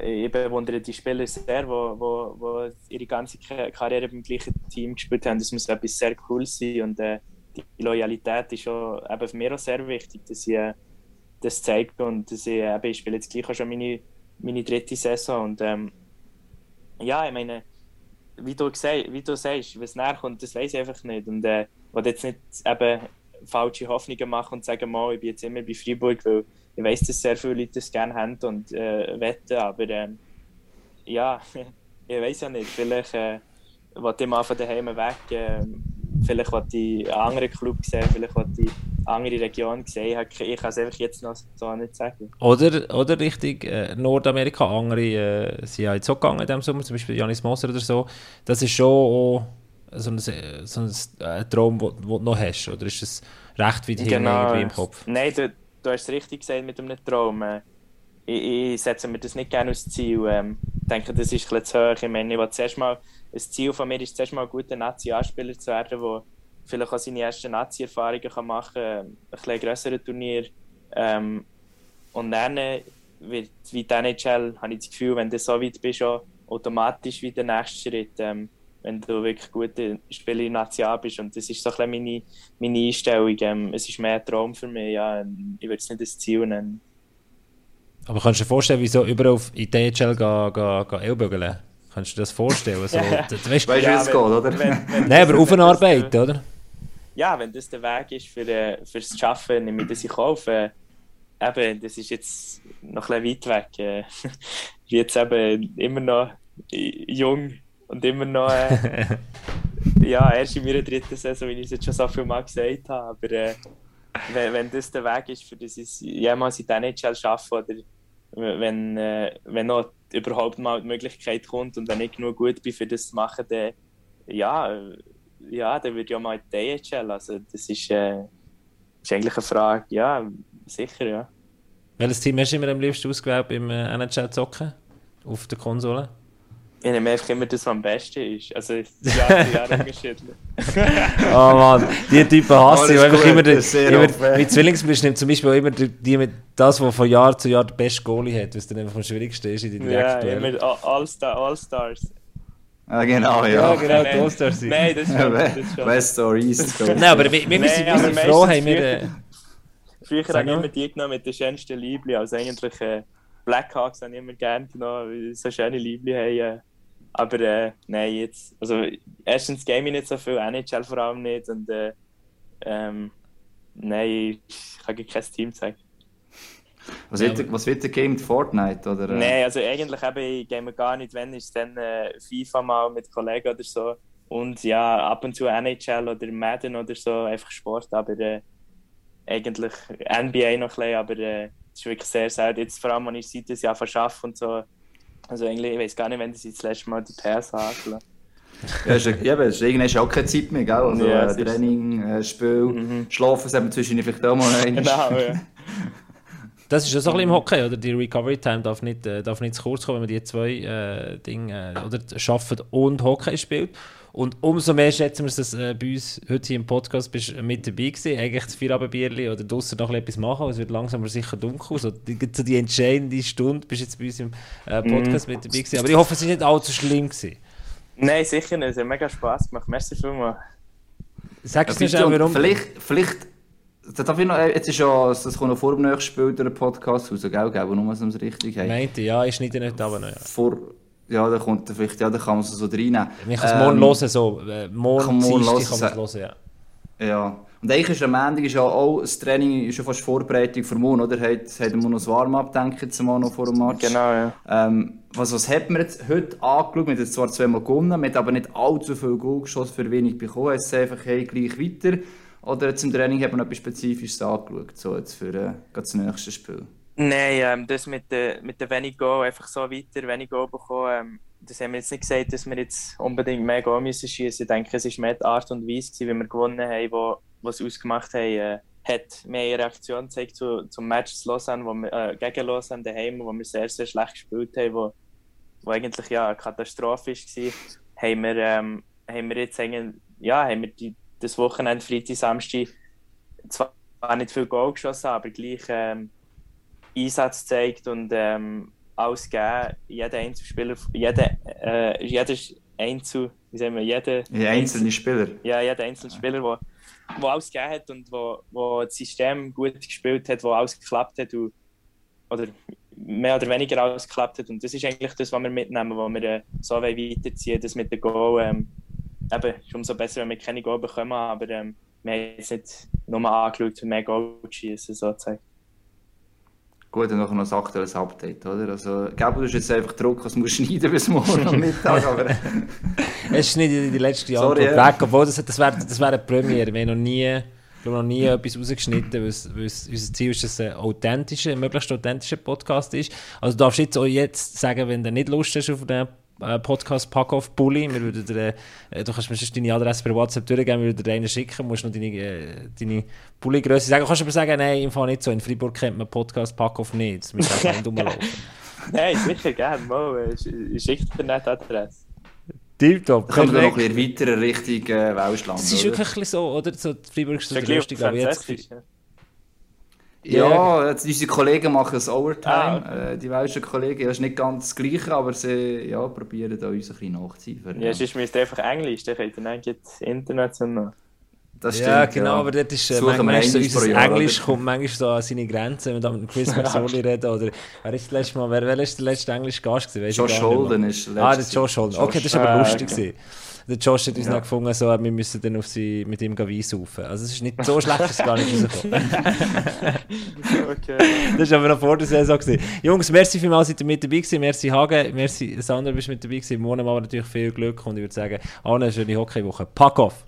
ich bewundere die Spieler sehr, die wo, wo, wo ihre ganze Karriere beim gleichen Team gespielt haben. Das muss etwas sehr cool sein und äh, die Loyalität ist schon eben für mich auch sehr wichtig, dass ich äh, das zeige und dass ich, eben, ich spiele jetzt gleich auch schon meine, meine dritte Saison und ähm, ja, ich meine, wie du, wie du sagst, was näher kommt, das weiß ich einfach nicht und äh, ich jetzt nicht eben falsche Hoffnungen machen und sagen, mal, ich bin jetzt immer bei Freiburg, weil ich weiß, dass sehr viele Leute das gerne haben und äh, wetten, aber ähm, ja, ich weiß ja nicht, vielleicht äh, wollte ich mal von daheim weg, äh, vielleicht wollte ich einen anderen Club sehen, vielleicht wollte ich andere Region sehen. Ich kann es einfach jetzt noch so nicht sagen. Oder, oder richtig äh, Nordamerika, andere äh, sind ja jetzt auch gegangen in diesem Sommer, zum Beispiel Janis Moser oder so. Das ist schon auch so ein, so ein äh, Traum, den du noch hast, oder ist es recht weit genau. im Kopf? Nein, du, du hast es richtig gesagt mit einem Traum. Äh, ich, ich setze mir das nicht gerne als Ziel. Ähm, ich denke, das ist ein zu hoch. Ich meine, ich zuerst mal, ein Ziel von mir ist zuerst mal ein guter Nazi-Anspieler zu werden, der vielleicht auch seine ersten Nazi-Erfahrungen machen kann, ein bisschen größere Turnier. Ähm, und dann wird, wie die NHL, habe ich das Gefühl, wenn du so weit bist, auch automatisch wie der nächste Schritt, ähm, wenn du wirklich gute Spieler in National bist. Und das ist so ein bisschen meine, meine Einstellung. Ähm, es ist mehr ein Traum für mich. Ja. Ich würde es nicht das Ziel nennen. Aber kannst du dir vorstellen, wieso überall in die DHL gehen, gehen, gehen Ellbogen? Kannst du dir das vorstellen? Also, weißt du, weißt, wie es geht, oder? Wenn, wenn Nein, aber auf eine Arbeit, oder? Ja, wenn das der Weg ist für, äh, fürs Schaffen, nehme ich das in Kauf. Äh, eben, das ist jetzt noch ein bisschen weit weg. Äh, jetzt eben immer noch jung und immer noch, äh, ja, erst in meiner dritten Saison, wie ich es jetzt schon so viel Mal gesagt habe. Aber äh, wenn, wenn das der Weg ist, für das ich jemals in der NHL arbeite oder wenn, äh, wenn noch überhaupt mal die Möglichkeit kommt und wenn ich genug gut bin, für das zu machen, dann, ja, ja, dann würde ich auch mal in die DHL. Also, das ist, äh, ist eigentlich eine Frage, ja, sicher, ja. Welches Team hast du immer am liebsten ausgewählt beim äh, NHL zocken? Auf der Konsole? Ich nehme einfach immer das, was am besten ist. Also, Jahr zu Jahr unterschiedlich. oh Mann, die Typen hasse ich. Oh, einfach immer, immer mit Zwillingsbrüsten nimmt zum Beispiel immer die, die mit das, was von Jahr zu Jahr der beste Goalie hat, was dann einfach am schwierigsten ist in die Direktduelle. Ja, immer All-Stars. All -Stars. Ah, genau, ja. Ja, genau, die All-Stars sind. Nein, das ist schon. Das schon. West or East. Nein, aber wir, wir, müssen, wir sind froh, haben wir... Äh, früher habe ich immer die genommen mit den schönsten Liebli, also eigentlich... Äh, Blackhawks habe ich immer gerne genommen, weil sie so schöne Liebli haben. Äh. Aber äh, nein, jetzt, also erstens game ich nicht so viel, NHL vor allem nicht und äh, ähm, nein, ich kann kein Team zeigen. Was, ja, wird, was wird der Game Fortnite? Oder, äh? Nein, also eigentlich eben, ich game gar nicht, wenn ist dann äh, FIFA mal mit Kollegen oder so und ja, ab und zu NHL oder Madden oder so, einfach Sport, aber äh, eigentlich NBA noch ein bisschen, aber äh, es ist wirklich sehr, sehr, jetzt vor allem, wenn ich seit das Jahr verschaffe und so, also eigentlich, ich weiß gar nicht, wenn sie das letzte Mal die PS hakeln. ja, ist, ja, aber irgendwann ist auch keine Zeit mehr, gell? Also ja, äh, Training, äh, Spiel, mhm. Schlafen, das haben wir zwischendurch vielleicht auch mal. Genau, ja. Das ist ja so ein bisschen im Hockey, oder? Die Recovery Time darf nicht, äh, darf nicht zu kurz kommen, wenn man die zwei äh, Dinge äh, oder schafft und Hockey spielt. Und umso mehr schätzen wir es, dass äh, bei uns heute hier im Podcast bist mit dabei gewesen. Eigentlich das Feierabendbierli oder draußen noch etwas machen. Es wird langsam aber sicher dunkel. So die, so die entscheidende Stunde bist du jetzt bei uns im äh, Podcast mm. mit dabei gewesen. Aber ich hoffe, es war nicht allzu schlimm. Gewesen. Nein, sicher nicht. Es hat mega Spass gemacht. Merci vielmals. Sag es nicht, warum. Vielleicht, vielleicht darf ich noch, äh, jetzt ist ja, das kommt noch vor dem nächsten Spiel der Podcast raus, gell? Gell, nur so richtig haben. Meinte, ja, ich schneide nicht aber noch, ja. Vor, ja, da kommt vielleicht, ja, da kann man es so reinnehmen. Ich kann es morgen ähm, hören, so. Äh, morgen, kann morgen hören, kann man es hören, ja. Ja. Und eigentlich ist am Ende ist ja auch das Training ist ja fast Vorbereitung für morgen, oder? Hat, hat man noch das Warm-up, denke ich, jetzt mal noch vor dem Match. Genau, ja. Ähm, was, was hat man jetzt heute angeschaut? Wir haben jetzt zwar zweimal gewonnen, man hat aber nicht allzu viel Goal geschossen für wenig bekommen. Es ist einfach, hey, gleich weiter. Oder zum Training hat man etwas Spezifisches angeschaut, so jetzt für äh, das nächste Spiel? Nein, ähm, das mit den mit der wenig Go, einfach so weiter, wenig Go bekommen, ähm, das haben wir jetzt nicht gesagt, dass wir jetzt unbedingt mehr Go müssen schießen. Ich denke, es war mehr die Art und Weise, wie wir gewonnen haben, wo, was ausgemacht haben, äh, hat mehr Reaktion gezeigt zu, zum Match zu Lausanne, wo wir, äh, gegen Lausanne daheim, wo wir sehr, sehr schlecht gespielt haben, wo, wo eigentlich ja, eine Katastrophe war, haben wir, ähm, haben wir jetzt ja, haben wir die, das Wochenende, Freitag, Samstag, zwar nicht viel Goal geschossen, aber gleich ähm, Einsatz gezeigt und ähm, alles gegeben. Jeder Einzelspieler, jeder, äh, jeder Einzel, wie sagen wir, jeder ja, einzelne Spieler. Ja, jeder einzelne Spieler, der wo alles gegeben hat und wo, wo das System gut gespielt hat, wo alles geklappt hat und, oder mehr oder weniger alles geklappt hat. Und das ist eigentlich das, was wir mitnehmen, was wir äh, so weiterziehen das mit dem Goal. Ähm, eben, ist umso besser, wenn wir keine Goal bekommen, aber ähm, wir haben jetzt nicht nur angeschaut, für mehr Goal zu schießen, sozusagen. Gut, dann noch ein aktuelles Update, oder? Also, Gabo, du hast jetzt einfach Druck, es muss schneiden bis morgen am Mittag, aber... es schneidet die letzte Antwort Sorry, weg, obwohl das, das wäre das wär eine Premiere. Wir haben noch nie, noch nie etwas rausgeschnitten, weil, weil unser Ziel ist, dass es ein authentischer, möglichst authentischer Podcast ist. Also du darfst jetzt auch jetzt sagen, wenn du nicht Lust hast auf den äh, Podcast Pack-Off Bully. Wir würden dir, äh, du kannst mir sonst deine Adresse per WhatsApp durchgeben, wir würden dir einen schicken, musst noch deine, äh, deine Bully-Größe sagen. Kannst du aber sagen, nein, im Fall nicht so. In Freiburg kennt man Podcast Pack-Off nicht. Das müssen einfach nicht rumlaufen. Nein, sicher gerne. Mal, äh, schick dir nicht Adresse. Tipptopp. Können wir noch ein bisschen erweitern Richtung äh, Welschland. Das ist oder? wirklich so, oder? So, die Freiburg ist so der aber jetzt... französisch. Ja. Ja, jetzt, unsere Kollegen machen es Overtime. Ah, okay. äh, die welschen Kollegen, ja, ist nicht ganz das Gleiche, aber sie ja, probieren da uns ein bisschen nachzuziehen. Ja, sonst müsst ihr einfach Englisch, dann könnt ihr dann international. Das ja, stimmt, genau, aber dort ist äh, manchmal so, unser Jahr, Englisch oder? kommt manchmal so an seine Grenzen, wenn wir da mit Chris McSorley reden, oder wer ist das letzte Mal, wer, wer ist der letzte englische Gast gewesen? Ich Josh. Holden ist Ah, der letztes- Josh Holden. Okay, das ist Ah, aber lustig okay. Der Josh hat uns Ja. noch gefunden, so, wir müssen dann auf sie, mit ihm Wein saufen. Also es ist nicht so schlecht, dass es gar nicht rauskommt. Okay. Das war aber noch vor der Saison. Gewesen. Jungs, merci vielmals, seid ihr mit dabei gewesen. Merci Hagen, merci Sandra, bist mit dabei gewesen. Morgen machen wir natürlich viel Glück und ich würde sagen, allen eine schöne Hockeywoche. Pack off!